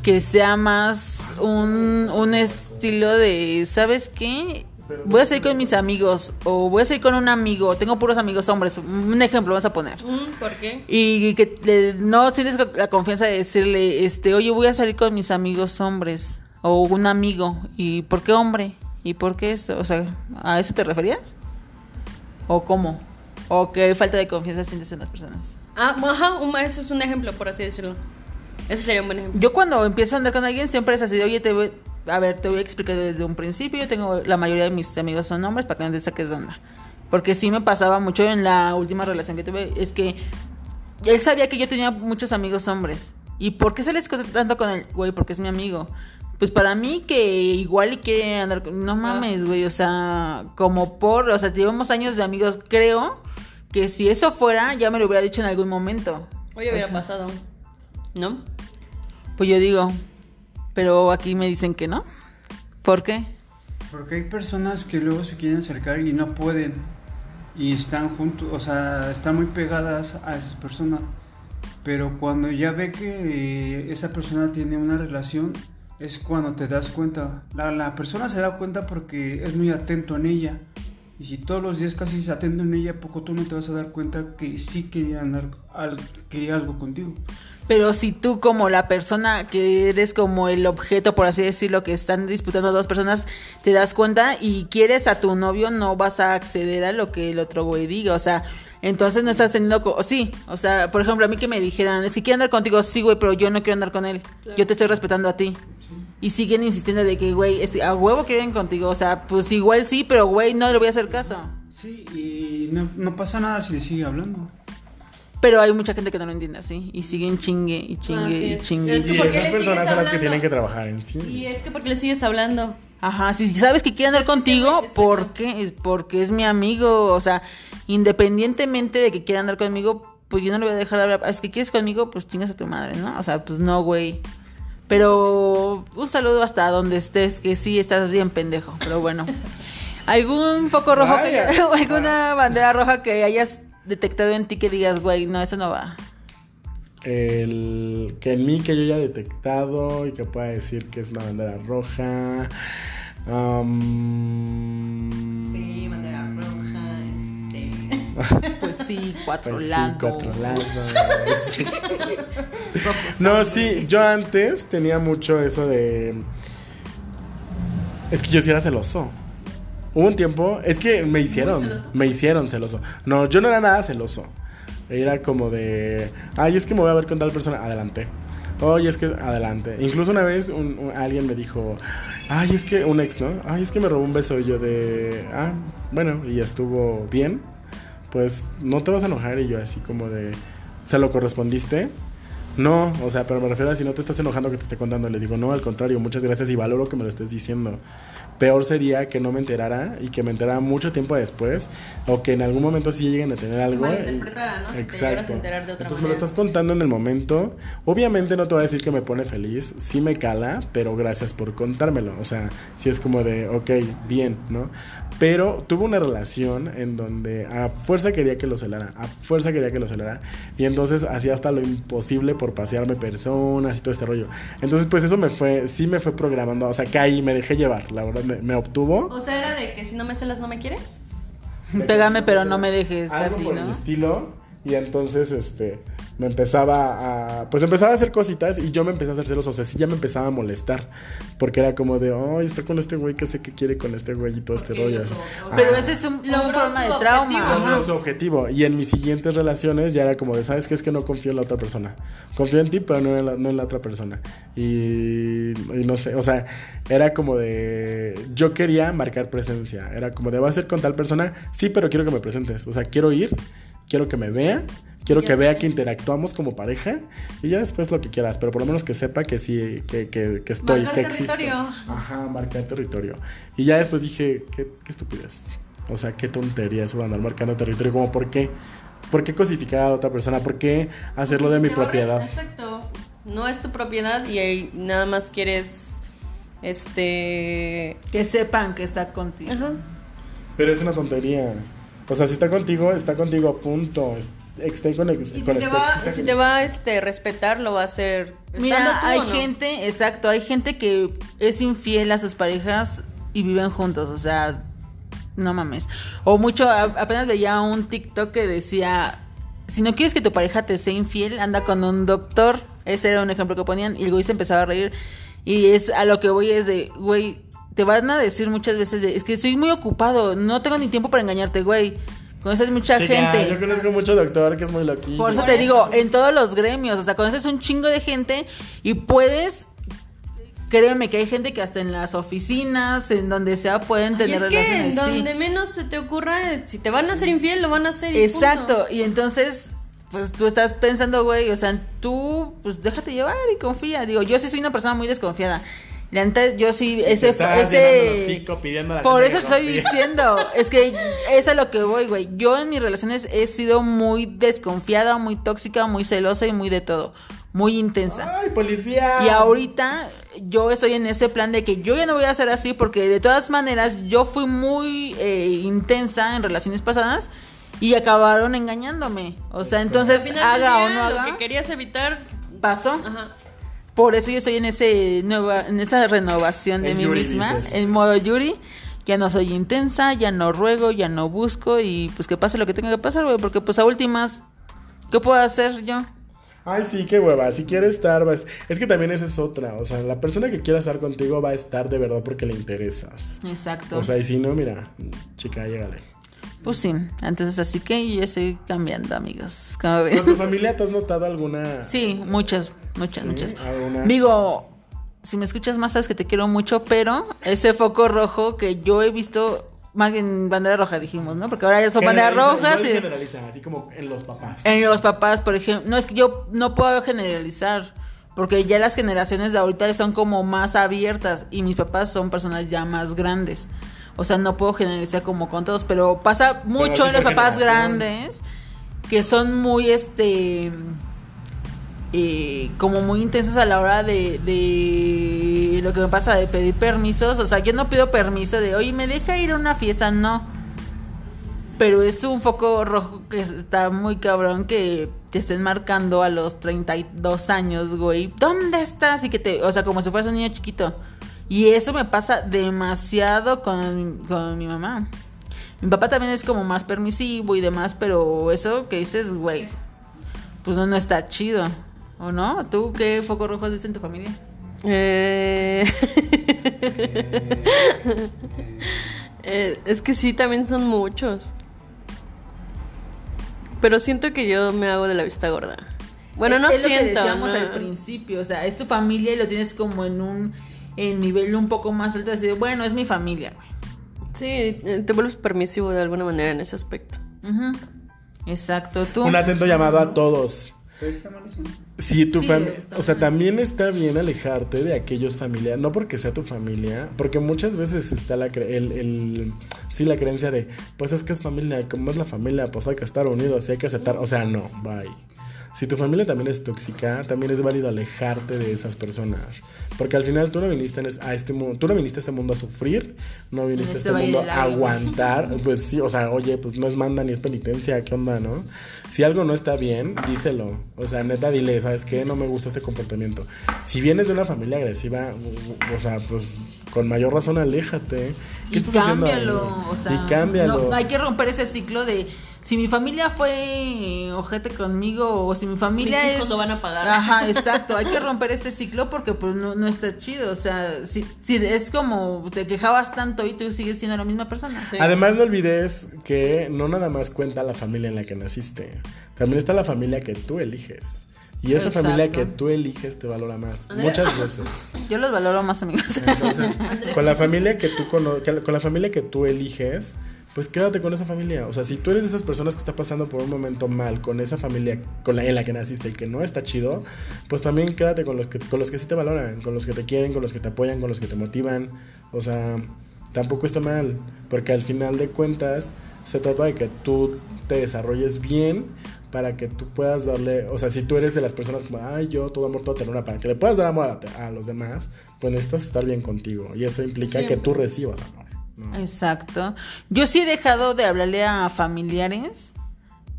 que sea más un, un estilo de, ¿sabes qué? Voy a salir con mis amigos o voy a salir con un amigo, tengo puros amigos hombres, un ejemplo vamos a poner. ¿Por qué? Y que le- no tienes la confianza de decirle, este, oye, voy a salir con mis amigos hombres o un amigo. ¿Y por qué hombre? ¿Y por qué eso? O sea, ¿a eso te referías? ¿O cómo? ¿O qué falta de confianza sientes en las personas? Ah, ajá, un- eso es un ejemplo, por así decirlo. Ese sería un buen ejemplo. Yo cuando empiezo a andar con alguien siempre es así, de, oye, te voy, a ver, te voy a explicar desde un principio. Yo tengo, la mayoría de mis amigos son hombres para que no te saques de onda. Porque sí me pasaba mucho en la última relación que tuve, es que él sabía que yo tenía muchos amigos hombres. ¿Y por qué se les cosa tanto con él? Güey, porque es mi amigo. Pues para mí que igual y quiere andar con... No mames, güey, o sea, como por... O sea, llevamos años de amigos, creo que si eso fuera, ya me lo hubiera dicho en algún momento. Oye, hubiera O sea, pasado. ¿No? Pues yo digo, pero aquí me dicen que no. ¿Por qué? Porque hay personas que luego se quieren acercar y no pueden. Y están juntos, o sea, están muy pegadas a esas personas. Pero cuando ya ve que eh, esa persona tiene una relación, es cuando te das cuenta. La, la persona se da cuenta porque es muy atento en ella. Y si todos los días casi se atento en ella, poco tú no te vas a dar cuenta que sí quería, andar, quería algo contigo. Pero si tú como la persona que eres como el objeto, por así decirlo, que están disputando dos personas, te das cuenta y quieres a tu novio, no vas a acceder a lo que el otro güey diga. O sea, entonces no estás teniendo... co- Sí, o sea, por ejemplo, a mí que me dijeran, es que quiero andar contigo, sí, güey, pero yo no quiero andar con él. Yo te estoy respetando a ti. Y siguen insistiendo de que, güey, este, a huevo quieren contigo. O sea, pues igual sí, pero, güey, no le voy a hacer caso. Sí, y no, no pasa nada si le sigue hablando. Pero hay mucha gente que no lo entiende así. Y siguen chingue y chingue Ah, sí. y chingue. Es que Y ¿por qué esas le personas sigues son las que hablando? tienen que trabajar en sí. Y es que porque le sigues hablando. Ajá, si sabes que quiere andar que contigo. ¿por qué? Es porque es mi amigo, o sea, independientemente de que quiera andar conmigo, pues yo no le voy a dejar de hablar. Es que quieres conmigo, pues chingas a tu madre, ¿no? O sea, pues no, güey. Pero un saludo hasta donde estés, que sí estás bien pendejo, pero bueno. ¿Algún foco rojo que Vaya. o alguna bandera roja que hayas detectado en ti que digas, güey, no, eso no va? El que en mí que yo ya he detectado y que pueda decir que es una bandera roja. Sí, bandera roja, este. Pues sí, cuatro pues sí, lados. cuatro lados. sí. No, sangre. sí, yo antes tenía mucho eso de. Es que yo sí era celoso. Hubo un tiempo, es que me hicieron, me hicieron celoso. No, yo no era nada celoso. Era como de, ay, es que me voy a ver con tal persona, adelante. Oye, es que adelante. Incluso una vez un- un- alguien me dijo, ay, es que un ex, ¿no? Ay, es que me robó un beso y yo de, ah, bueno, y estuvo bien. Pues no te vas a enojar y yo así como de, ¿se lo correspondiste? No, o sea, pero me refiero a si no te estás enojando que te esté contando. Le digo, no, al contrario, muchas gracias y valoro que me lo estés diciendo. Peor sería que no me enterara y que me enterara mucho tiempo después o que en algún momento sí lleguen a tener algo. malinterpretara, ¿no? Si te a enterar de otra Entonces me lo manera. estás contando en el momento. Obviamente no te voy a decir que me pone feliz, sí me cala, pero gracias por contármelo. O sea, sí es como de, ok, bien, ¿no? Pero tuve una relación en donde a fuerza quería que lo celara, a fuerza quería que lo celara. Y entonces hacía hasta lo imposible por pasearme personas y todo este rollo. Entonces, pues eso me fue, sí me fue programando. O sea, caí, me dejé llevar, la verdad, me, me obtuvo. O sea, era de que si no me celas, no me quieres. Pégame, pero no me dejes, Algo así, por el ¿no? estilo. Y entonces, este, me empezaba a, pues empezaba a hacer cositas y yo me empecé a hacer celos, o sea, sí ya me empezaba a molestar, porque era como de, ay, está con este güey que sé que quiere con este güey y todo este rollo. así. Pero Ah. ese es un, Logró problema de trauma. Logró su objetivo. Y en mis siguientes relaciones ya era como de, ¿sabes qué? Es que no confío en la otra persona. Confío en ti, pero no en la, no en la otra persona. Y, y no sé, o sea, era como de, yo quería marcar presencia. Era como de, ¿va a ser con tal persona? Sí, pero quiero que me presentes. O sea, quiero ir, quiero que me vea. Quiero que vea que interactuamos como pareja y ya después lo que quieras, pero por lo menos que sepa que sí, que, que, que estoy, Marcar que existo. territorio. Ajá, marcar territorio. Y ya después dije, qué, qué estupidez. O sea, qué tontería eso de andar marcando territorio. Como, ¿por qué? ¿Por qué cosificar a la otra persona? ¿Por qué hacerlo de mi propiedad? Exacto. No es tu propiedad y ahí nada más quieres. Este. Que sepan que está contigo. Ajá. Pero es una tontería. O sea, si está contigo, está contigo, punto. Es- Esté con, ex- Y si te va, exista si con- te va a este, respetar, lo va a hacer. Mira, tú, hay gente, exacto, hay gente que es infiel a sus parejas y viven juntos, o sea, no mames. O mucho, a- apenas veía un TikTok que decía, si no quieres que tu pareja te sea infiel, anda con un doctor. Ese era un ejemplo que ponían y el güey se empezaba a reír. Y es a lo que voy es de, güey, te van a decir muchas veces de, es que estoy muy ocupado, no tengo ni tiempo para engañarte, güey. Conoces mucha gente. Yo conozco mucho doctor que es muy loquillo. Por eso te digo, en todos los gremios, o sea, conoces un chingo de gente y puedes, créeme que hay gente que hasta en las oficinas, en donde sea, pueden Y tener es que relaciones. en sí. donde menos se te ocurra, si te van a hacer infiel, lo van a hacer. y Exacto, punto. y entonces, pues tú estás pensando, güey, o sea, tú, pues déjate llevar y confía. Digo, yo sí soy una persona muy desconfiada. La neta, yo sí, ese, ese, hocico pidiendo a la por eso que estoy diciendo, es que es a lo que voy, güey. Yo en mis relaciones he sido muy desconfiada, muy tóxica, muy celosa y muy de todo, muy intensa. ¡Ay, policía! Y ahorita yo estoy en ese plan de que yo ya no voy a ser así porque de todas maneras yo fui muy eh, intensa en relaciones pasadas y acabaron engañándome. O sea, entonces haga o no Lo haga, que querías evitar. pasó. Ajá. Por eso yo estoy en ese nueva, en esa renovación de mí Yuri, misma, dices. en modo Yuri. Ya no soy intensa, ya no ruego, ya no busco y pues que pase lo que tenga que pasar, güey, porque pues a últimas, ¿qué puedo hacer yo? Ay, sí, qué hueva. Si quiere estar, va a es que también esa es otra. O sea, la persona que quiera estar contigo va a estar de verdad porque le interesas. Exacto. O sea, y si no, mira, chica, llégale. pues sí, entonces así que yo estoy cambiando, amigos. ¿Cómo ven? ¿Con tu familia te has notado alguna? Sí, muchas, muchas, Sí, muchas. alguna- Digo, si me escuchas más, sabes que te quiero mucho, pero ese foco rojo que yo he visto, más bien bandera roja dijimos, ¿no? Porque ahora ya son banderas rojas y generaliza, así como en los papás. en los papás, por ejemplo. No, es que yo no puedo generalizar, porque ya las generaciones de ahorita son como más abiertas y mis papás son personas ya más grandes. O sea, no puedo generalizar como con todos, pero pasa mucho en los papás grandes que son muy, este, eh, como muy intensos a la hora de, de lo que me pasa de pedir permisos. O sea, yo no pido permiso de, oye, ¿me deja ir a una fiesta? No. Pero es un foco rojo que está muy cabrón que te estén marcando a los 32 años, güey. ¿Dónde estás? Y que te, o sea, como si fueras un niño chiquito. Y eso me pasa demasiado con, con mi mamá. Mi papá también es como más permisivo y demás, pero eso que dices, güey, pues no, no está chido. ¿O no? ¿Tú qué foco rojo has visto en tu familia? Eh... Eh, es que sí, también son muchos. Pero siento que yo me hago de la vista gorda. Bueno, no es lo siento. que decíamos no. al principio, o sea, es tu familia y lo tienes como en un en nivel un poco más alto, así de, bueno, es mi familia, güey. Sí, eh, te vuelves permisivo de alguna manera en ese aspecto. Exacto, tú. Un atento llamado a todos. Pero está mal eso, ¿no? Si tu Sí, familia, o sea, mal. también está bien alejarte de aquellos familiares, no porque sea tu familia, porque muchas veces está la cre- el, el- sí la creencia de, pues es que es familia, como es la familia, pues hay que estar unidos, y hay que aceptar, o sea, no, bye. Si tu familia también es tóxica, también es válido alejarte de esas personas, porque al final tú no viniste a este mundo, tú no viniste a este mundo a sufrir, no viniste a este este mundo a aguantar, pues sí, o sea, oye, pues no es manda ni es penitencia, ¿qué onda, no? Si algo no está bien, díselo. O sea, neta, dile, ¿sabes qué? No me gusta este comportamiento. Si vienes de una familia agresiva, o, sea, pues con mayor razón, aléjate. ¿Qué y estás haciendo cámbialo, o sea, y cámbialo. no, hay que romper ese ciclo de si mi familia fue ojete conmigo o si mi familia Mis hijos es lo van a pagar. Ajá, exacto, hay que romper ese ciclo porque pues no, no está chido, o sea, si, si es como te quejabas tanto y tú sigues siendo la misma persona. Sí. Además, no olvides que no nada más cuenta la familia en la que naciste, también está la familia que tú eliges. Y esa Exacto. familia que tú eliges te valora más, Andrea. muchas veces. Yo los valoro más, amigos. Entonces, con la familia que tú cono- que- con la familia que tú eliges, pues quédate con esa familia. O sea, si tú eres de esas personas que está pasando por un momento mal con esa familia con la en la que naciste y que no está chido, pues también quédate con los que con los que sí te valoran, con los que te quieren, con los que te apoyan, con los que te motivan. O sea, tampoco está mal, porque al final de cuentas se trata de que tú te desarrolles bien para que tú puedas darle, o sea, si tú eres de las personas como, ay, yo todo amor, toda ternura, para que le puedas dar amor a, a los demás, pues necesitas estar bien contigo. Y eso implica que tú recibas amor. ¿No? Exacto. Yo sí he dejado de hablarle a familiares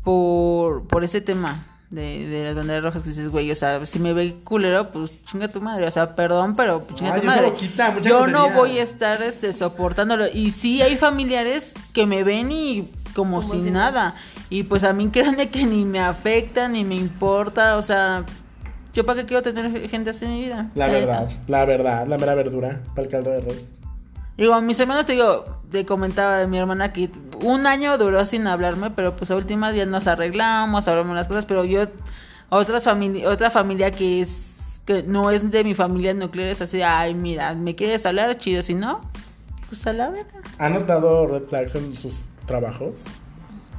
por, por ese tema de, de las banderas rojas que dices, güey, o sea, si me ve culero, pues chinga tu madre, o sea, perdón, pero pues, chinga Ay, tu madre. lo quita, mucha Yo no voy a estar este, soportándolo. Y sí hay familiares que me ven y como, Como si si nada. Y pues a mí créanme que ni me afecta, ni me importa, o sea, yo para qué quiero tener gente así en mi vida. La verdad, la verdad, la mera verdura para el caldo de res. Digo, mis hermanos te digo, te comentaba de mi hermana que un año duró sin hablarme, pero pues a últimas ya nos arreglamos, hablamos las cosas, pero yo, otras familia, otra familia que es, que no es de mi familia nuclear es así, ay, mira, me quieres hablar, chido, si no, pues a la verga. ¿Ha notado red flags en sus trabajos?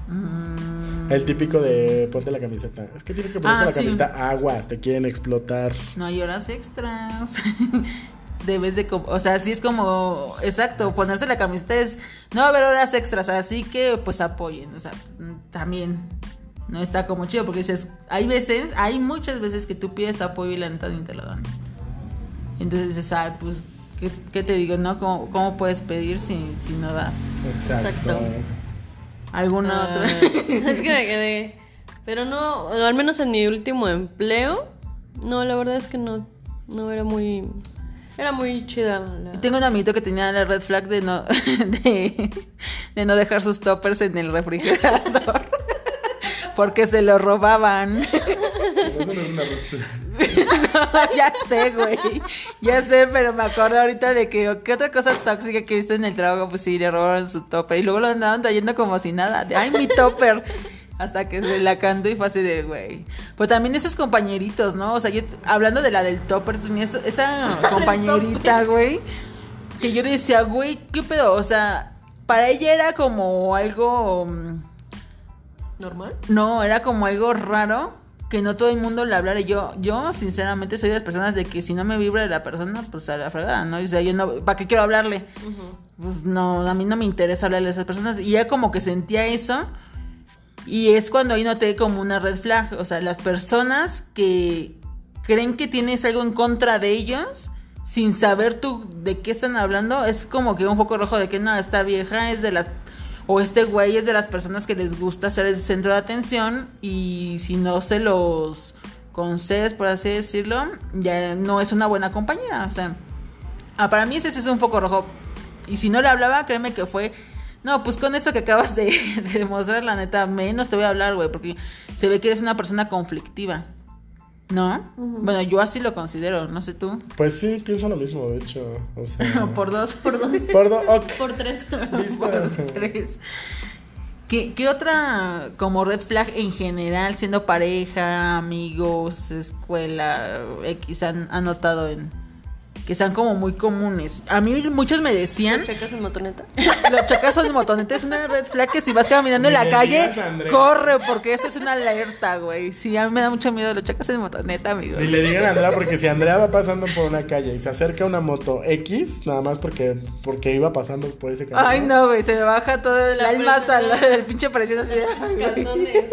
Mm, El típico de ponte la camiseta. Es que tienes que ponerte Ah, la sí. camiseta aguas, te quieren explotar. no hay horas extras. Debes de, com- o sea, sí es como, exacto, ponerte la camiseta es, no va a haber horas extras, así que pues apoyen, o sea, también no está como chido, porque dices, hay veces, hay muchas veces que tú pides apoyo y la neta ni te lo dan. Entonces dices, ay, pues, ¿qué, qué te digo, no? ¿Cómo, cómo puedes pedir si, si no das? Exacto. Exacto. ¿Alguna Ah, otra? es que me quedé. Pero no, al menos en mi último empleo, no, la verdad es que no, no era muy, era muy chida. la- Tengo un amiguito que tenía la red flag de no, de, de no dejar sus toppers en el refrigerador. Porque se lo robaban. Eso no es una red flag. ya sé, güey. Ya sé, pero me acuerdo ahorita de que qué otra cosa tóxica que he visto en el trabajo, pues sí, le robaron su topper. Y luego lo andaban trayendo como si nada. De, ay, mi topper. Hasta que se la cantó y fue así de, güey. Pues también esos compañeritos, ¿no? O sea, yo hablando de la del topper, tenía eso- esa compañerita, güey. Que yo decía, güey, ¿qué pedo? O sea, para ella era como algo... mm, ¿Normal? no, era como algo raro que no todo el mundo le hablara. Y Yo, yo sinceramente soy de las personas de que si no me vibra la persona, pues a la fregada, ¿no? O sea, yo no, ¿para qué quiero hablarle? Pues no, a mí no me interesa hablarle a esas personas. Y ya como que sentía eso. Y es cuando ahí noté como una red flag. O sea, las personas que creen que tienes algo en contra de ellos, sin saber tú de qué están hablando, es como que un foco rojo de que no, esta vieja es de las. O este güey es de las personas que les gusta ser el centro de atención. Y si no se los concedes, por así decirlo, ya no es una buena compañía. O sea, ah, para mí ese sí es un foco rojo. Y si no le hablaba, créeme que fue. No, pues con esto que acabas de, de demostrar, la neta, menos te voy a hablar, güey, porque se ve que eres una persona conflictiva. ¿No? Bueno, yo así lo considero, no sé tú. Pues sí, pienso lo mismo, de hecho. O sea, Por dos. Por dos. por do- ok, Por tres. listo. Por tres. ¿Qué, ¿Qué otra como red flag en general, siendo pareja, amigos, escuela, X, han, han notado en que sean como muy comunes? A mí muchos me decían ¿Checas en motoneta? Los chacazos de motoneta es una red flag que si vas caminando en la le calle, corre, porque eso es una alerta, güey. Sí, a mí me da mucho miedo los chacazos de motoneta, amigos. Ni le digan a Andrea porque si Andrea va pasando por una calle y se acerca una moto X, nada más porque, porque iba pasando por ese camino. Ay, no, güey, se me baja todo el alma hasta el pinche presión así. de- Los calzones.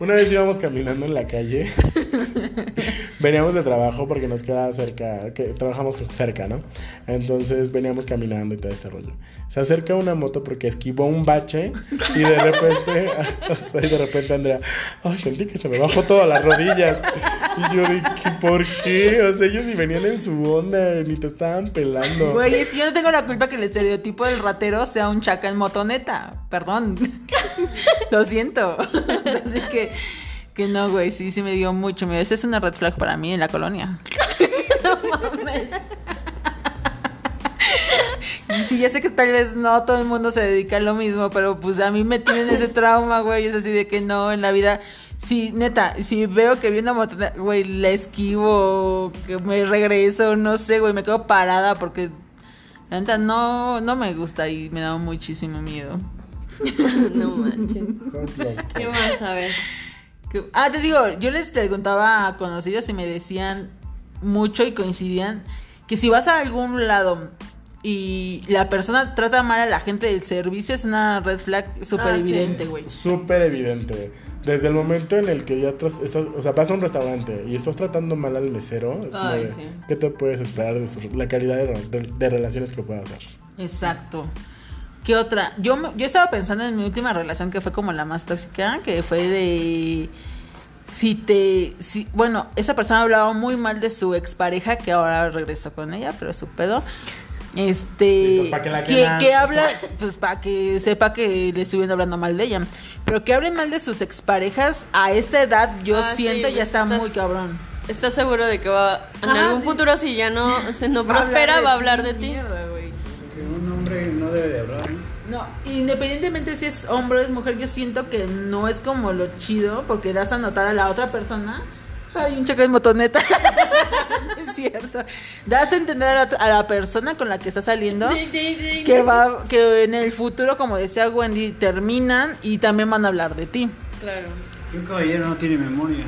Una vez íbamos caminando en la calle veníamos de trabajo porque nos queda cerca, que trabajamos cerca, ¿no? Entonces veníamos caminando y todo este rollo. Se acerca una moto porque esquivó un bache y de repente, o sea, y de repente Andrea, ay, sentí que se me bajó todas las rodillas. Y yo dije, ¿por qué? O sea, ellos si venían en su onda, ni te estaban pelando. Güey, es que yo no tengo la culpa que el estereotipo del ratero sea un chaca en motoneta. Perdón. Lo siento. Así que, que no, güey, sí, sí me dio mucho miedo. Esa es una red flag para mí en la colonia. Y sí, ya sé que tal vez no todo el mundo se dedica a lo mismo, pero pues a mí me tienen ese trauma, güey. Es así de que no, en la vida. Sí, neta, si veo que viene una motoneta, güey, la esquivo, que me regreso, no sé, güey, me quedo parada porque la neta no, no me gusta y me da muchísimo miedo. No manches. ¿Qué más? A ver. Ah, te digo, yo les preguntaba a conocidos y me decían mucho y coincidían que si vas a algún lado y la persona trata mal a la gente del servicio es una red flag súper Ah, sí. evidente, güey. Súper evidente. Desde el momento en el que ya estás, o sea, vas a un restaurante y estás tratando mal al mesero, es como Ay, de, sí. ¿qué te puedes esperar de su- la calidad de, de- de relaciones que pueda hacer? Exacto. ¿Qué otra? Yo, me- yo estaba pensando en mi última relación que fue como la más tóxica, que fue de si te si bueno, esa persona hablaba muy mal de su expareja que ahora regresó con ella, pero su pedo. Este Pues, ¿pa' qué la que, que habla pues para que sepa que le estuvieron hablando mal de ella, pero que hable mal de sus exparejas a esta edad yo Ah, siento sí, ya está estás- muy cabrón. ¿Estás seguro de que va en algún sí. futuro si ya no se no prospera va a hablar de ti? Mierda, güey. Que un hombre no debe de hablar, ¿no? No, independientemente si es hombre o es mujer, yo siento que no es como lo chido porque das a notar a la otra persona. Ay, un chaco de motoneta. es cierto. Das a entender a la, a la persona con la que estás saliendo que va, que en el futuro, como decía Wendy, terminan y también van a hablar de ti. Claro. Un caballero no tiene memoria.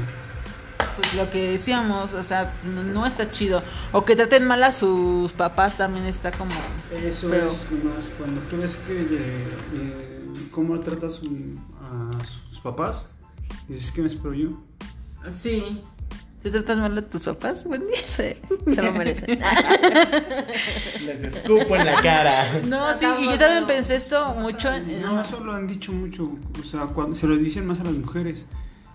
Pues lo que decíamos, o sea, no, no está chido. O que traten mal a sus papás también está como Eso feo. es más cuando tú ves que le- le- cómo tratas un- a sus papás, dices que me espero yo. Sí. ¿Te tratas mal a tus papás, Wendy? Sí, se lo merece. Les escupo en la cara. No, sí, y yo también pensé esto mucho en... No, eso lo han dicho mucho, o sea, cuando se lo dicen más a las mujeres.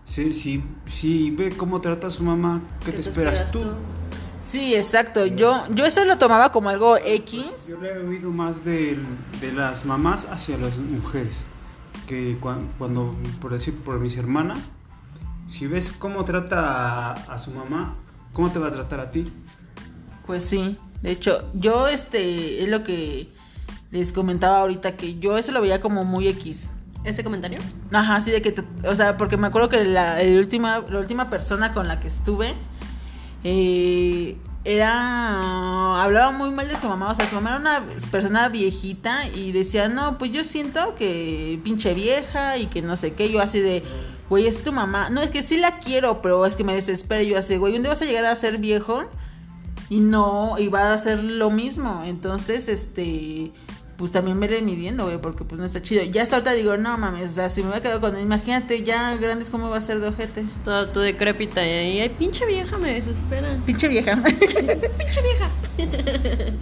Si, si, si ve cómo trata a su mamá, ¿qué, te, esperas, tú? Sí, exacto. Yo, yo eso lo tomaba como algo X. Yo le he oído más de, las mamás hacia las mujeres. Que cuan- cuando, por decir, por mis hermanas, si ves cómo trata a, a su mamá, ¿cómo te va a tratar a ti? Pues sí. De hecho, yo este es lo que les comentaba ahorita que yo eso lo veía como muy X. ¿Este comentario? Ajá, sí de que, te- o sea, porque me acuerdo que la, última, la última persona con la que estuve eh, era hablaba muy mal de su mamá, o sea, su mamá era una persona viejita y decía, no, pues yo siento que pinche vieja y que no sé qué, yo así de, güey, es tu mamá, no, es que sí la quiero, pero es que me desespero, yo así, güey, un día vas a llegar a ser viejo y no, y va a hacer lo mismo, entonces, este, pues también me midiendo, güey, porque pues no está chido. Ya hasta ahorita digo, no mames, o sea, si me hubiera quedado con él, imagínate ya grandes cómo va a ser de ojete. Todo tu decrépita y ahí, ay, pinche vieja me desespera. Pinche vieja. Pinche vieja.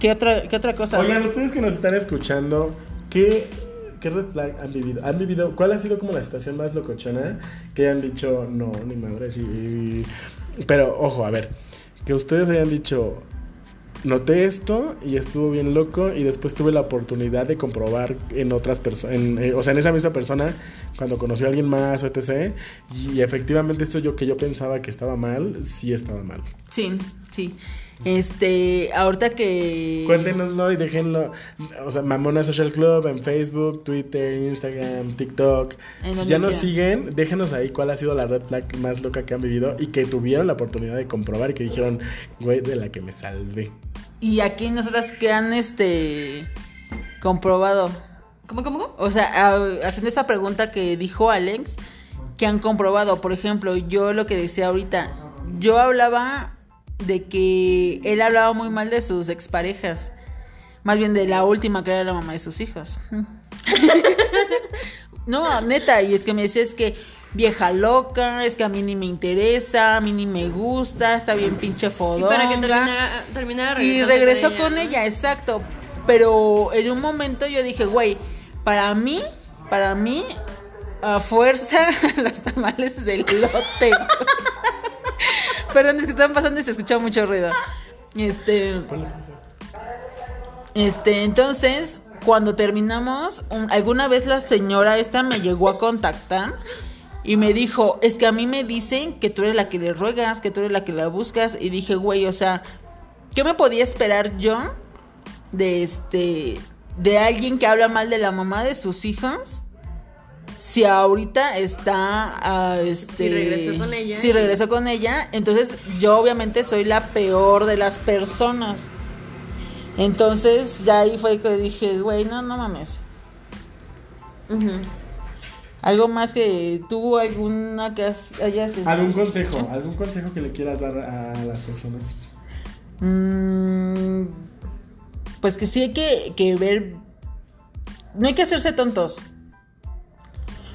¿Qué otra, qué otra cosa? Oigan, ustedes que nos están escuchando, ¿qué, qué red flag han vivido? ¿Han vivido? ¿Cuál ha sido como la situación más locochona que hayan dicho, no, ni madre, sí? Pero, ojo, a ver, que ustedes hayan dicho, noté esto y estuvo bien loco y después tuve la oportunidad de comprobar en otras personas, o sea, en esa misma persona, cuando conoció a alguien más etc. Y efectivamente esto yo que yo pensaba que estaba mal, sí estaba mal. Sí, sí. Este, ahorita que... Cuéntenoslo y déjenlo. O sea, Mamona Social Club en Facebook, Twitter, Instagram, TikTok. En Si ya nos siguen, déjenos ahí cuál ha sido la red flag más loca que han vivido y que tuvieron la oportunidad de comprobar y que dijeron, güey, de la que me salvé. Y aquí nosotras que han, este, comprobado. ¿Cómo, cómo, cómo? O sea, haciendo esa pregunta que dijo Alex, que han comprobado. Por ejemplo, yo lo que decía ahorita, yo hablaba de que él hablaba muy mal de sus exparejas. Más bien de la última que era la mamá de sus hijos. no, neta, y es que me decía, es que vieja loca, es que a mí ni me interesa, a mí ni me gusta, está bien pinche Y fodonga. para que terminara, terminara Y regresó con ella, exacto. Pero en un momento yo dije, güey, para mí, para mí, a fuerza, los tamales del lote. Perdón, es que están pasando y se escucha mucho ruido. Este, este, entonces, cuando terminamos, un- alguna vez la señora esta me llegó a contactar y me dijo, es que a mí me dicen que tú eres la que le ruegas, que tú eres la que la buscas. Y dije, güey, o sea, ¿qué me podía esperar yo de este, de alguien que habla mal de la mamá de sus hijos? Si ahorita está, ah, este, Si regresó con ella. Si regresó con ella, entonces yo obviamente soy la peor de las personas. Entonces ya ahí fue que dije, güey, no, no mames. Algo más que tú, alguna que has- hayas... este, ¿Algún consejo? hecho? ¿Algún consejo que le quieras dar a las personas? Mm, pues que sí hay que, que ver... No hay que hacerse tontos.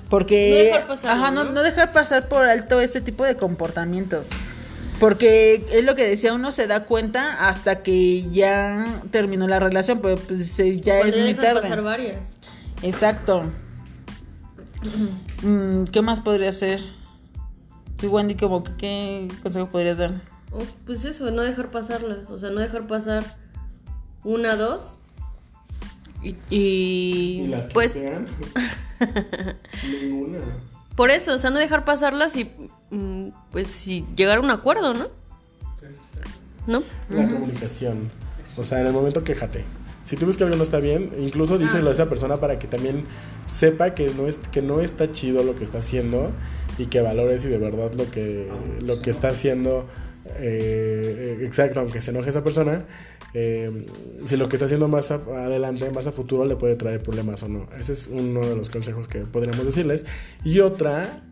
Porque... No dejar pasar, Ajá, no, ¿no? no dejar pasar por alto este tipo de comportamientos. Porque es lo que decía, uno se da cuenta hasta que ya terminó la relación, pero pues ya es muy tarde. pasar varias. Exacto. Mm, ¿Qué más podría ser? Sí, Wendy, como que, ¿qué consejo podrías dar? Uf, pues eso, no dejar pasarlas. O sea, no dejar pasar una, dos. Y, y, ¿Y las que pues sean? Ninguna. por eso, o sea, no dejar pasarlas y mm, pues si llegar a un acuerdo, ¿no? ¿No? La comunicación. O sea, en el momento quéjate. Si tú ves que algo no está bien, incluso díselo a esa persona para que también sepa que no, es, que no está chido lo que está haciendo y que valore si de verdad lo que, lo que está haciendo, eh, exacto, aunque se enoje esa persona, eh, si lo que está haciendo más adelante, más a futuro, le puede traer problemas o no. Ese es uno de los consejos que podríamos decirles. Y otra,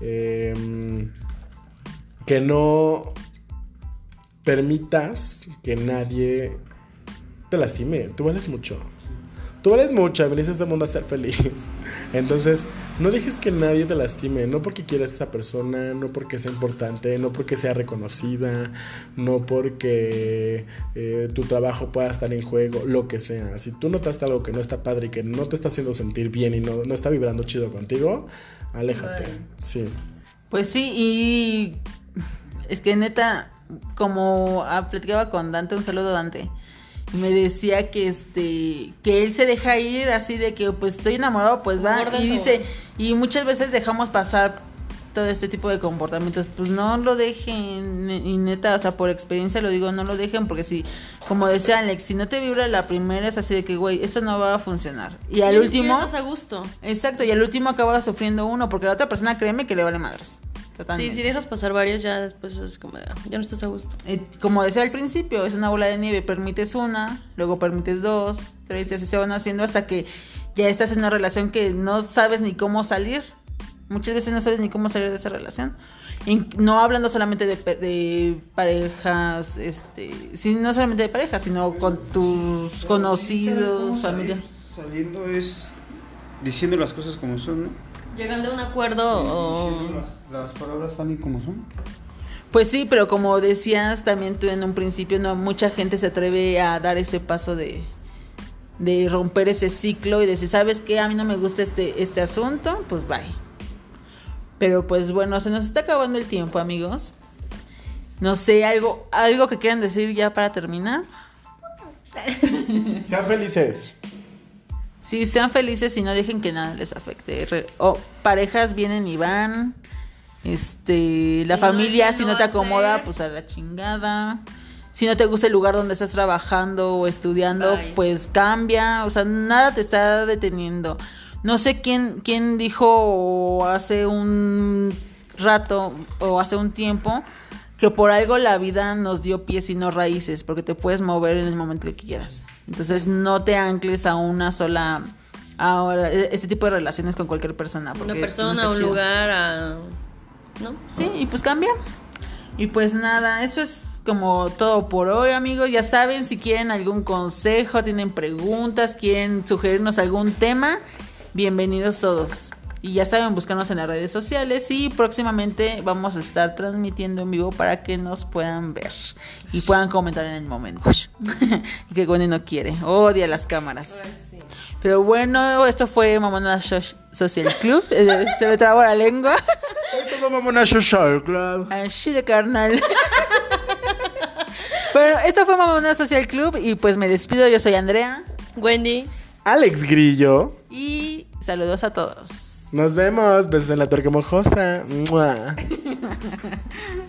eh, que no permitas que nadie te lastime. Tú vales mucho. Tú vales mucho, venís a este mundo a ser feliz. Entonces, no dejes que nadie te lastime, no porque quieras a esa persona, no porque sea importante, no porque sea reconocida, no porque eh, tu trabajo pueda estar en juego, lo que sea. Si tú notaste algo que no está padre y que no te está haciendo sentir bien y no, no está vibrando chido contigo, aléjate. Sí. Pues sí, y es que neta, como platicaba con Dante, un saludo Dante, me decía que este, que él se deja ir así de que pues estoy enamorado, pues va, y dice, y muchas veces dejamos pasar todo este tipo de comportamientos, pues no lo dejen, y neta, o sea, por experiencia lo digo, no lo dejen, porque si, como decía Alex, si no te vibra la primera es así de que, güey, esto no va a funcionar, y al último... a gusto. Exacto, y al último acaba sufriendo uno, porque la otra persona créeme que le vale madres. Sí, Totalmente. si dejas pasar varias, ya después es como, de, ah, ya no estás a gusto. Eh, como decía al principio, es una bola de nieve, permites una, luego permites dos, tres, y así se van haciendo hasta que ya estás en una relación que no sabes ni cómo salir. Muchas veces no sabes ni cómo salir de esa relación. Y no hablando solamente de, de parejas, este, sí, no solamente de parejas, sino con tus conocidos, familia. Saliendo es diciendo las cosas como son, ¿no? Llegando a un acuerdo o... las, las palabras tal y como son. Pues sí, pero como decías también tú en un principio, no mucha gente se atreve a dar ese paso de, de romper ese ciclo y decir, ¿sabes qué? A mí no me gusta este, este asunto, pues bye. Pero pues bueno, se nos está acabando el tiempo, amigos. No sé, algo, algo que quieran decir ya para terminar. Sean felices. Sí, sean felices y no dejen que nada les afecte. O parejas vienen y van. Este, la Si familia, si no no te acomoda, pues a la chingada. Si no te gusta el lugar donde estás trabajando o estudiando, Bye. pues cambia. O sea, nada te está deteniendo. No sé quién, quién dijo hace un rato o hace un tiempo que por algo la vida nos dio pies y no raíces, porque te puedes mover en el momento que quieras. Entonces no te ancles a una sola, a este tipo de relaciones con cualquier persona. Una porque no persona, está un chido. lugar, a... ¿no? Sí, y pues cambia. Y pues nada, eso es como todo por hoy, amigos. Ya saben, si quieren algún consejo, tienen preguntas, quieren sugerirnos algún tema, bienvenidos todos. Y ya saben, buscarnos en las redes sociales y próximamente vamos a estar transmitiendo en vivo para que nos puedan ver y puedan comentar en el momento. que Gwen no quiere, odia las cámaras. Pero bueno, esto fue Mamona So- Social Club. Eh, Se me trabó la lengua. Esto fue Mamona Social Club. Ah, Chile carnal. bueno, esto fue Mamona Social Club y pues me despido. Yo soy Andrea Wendy. Alex Grillo. y saludos a todos. Nos vemos. Besos en la tuerca mojosa. Mua.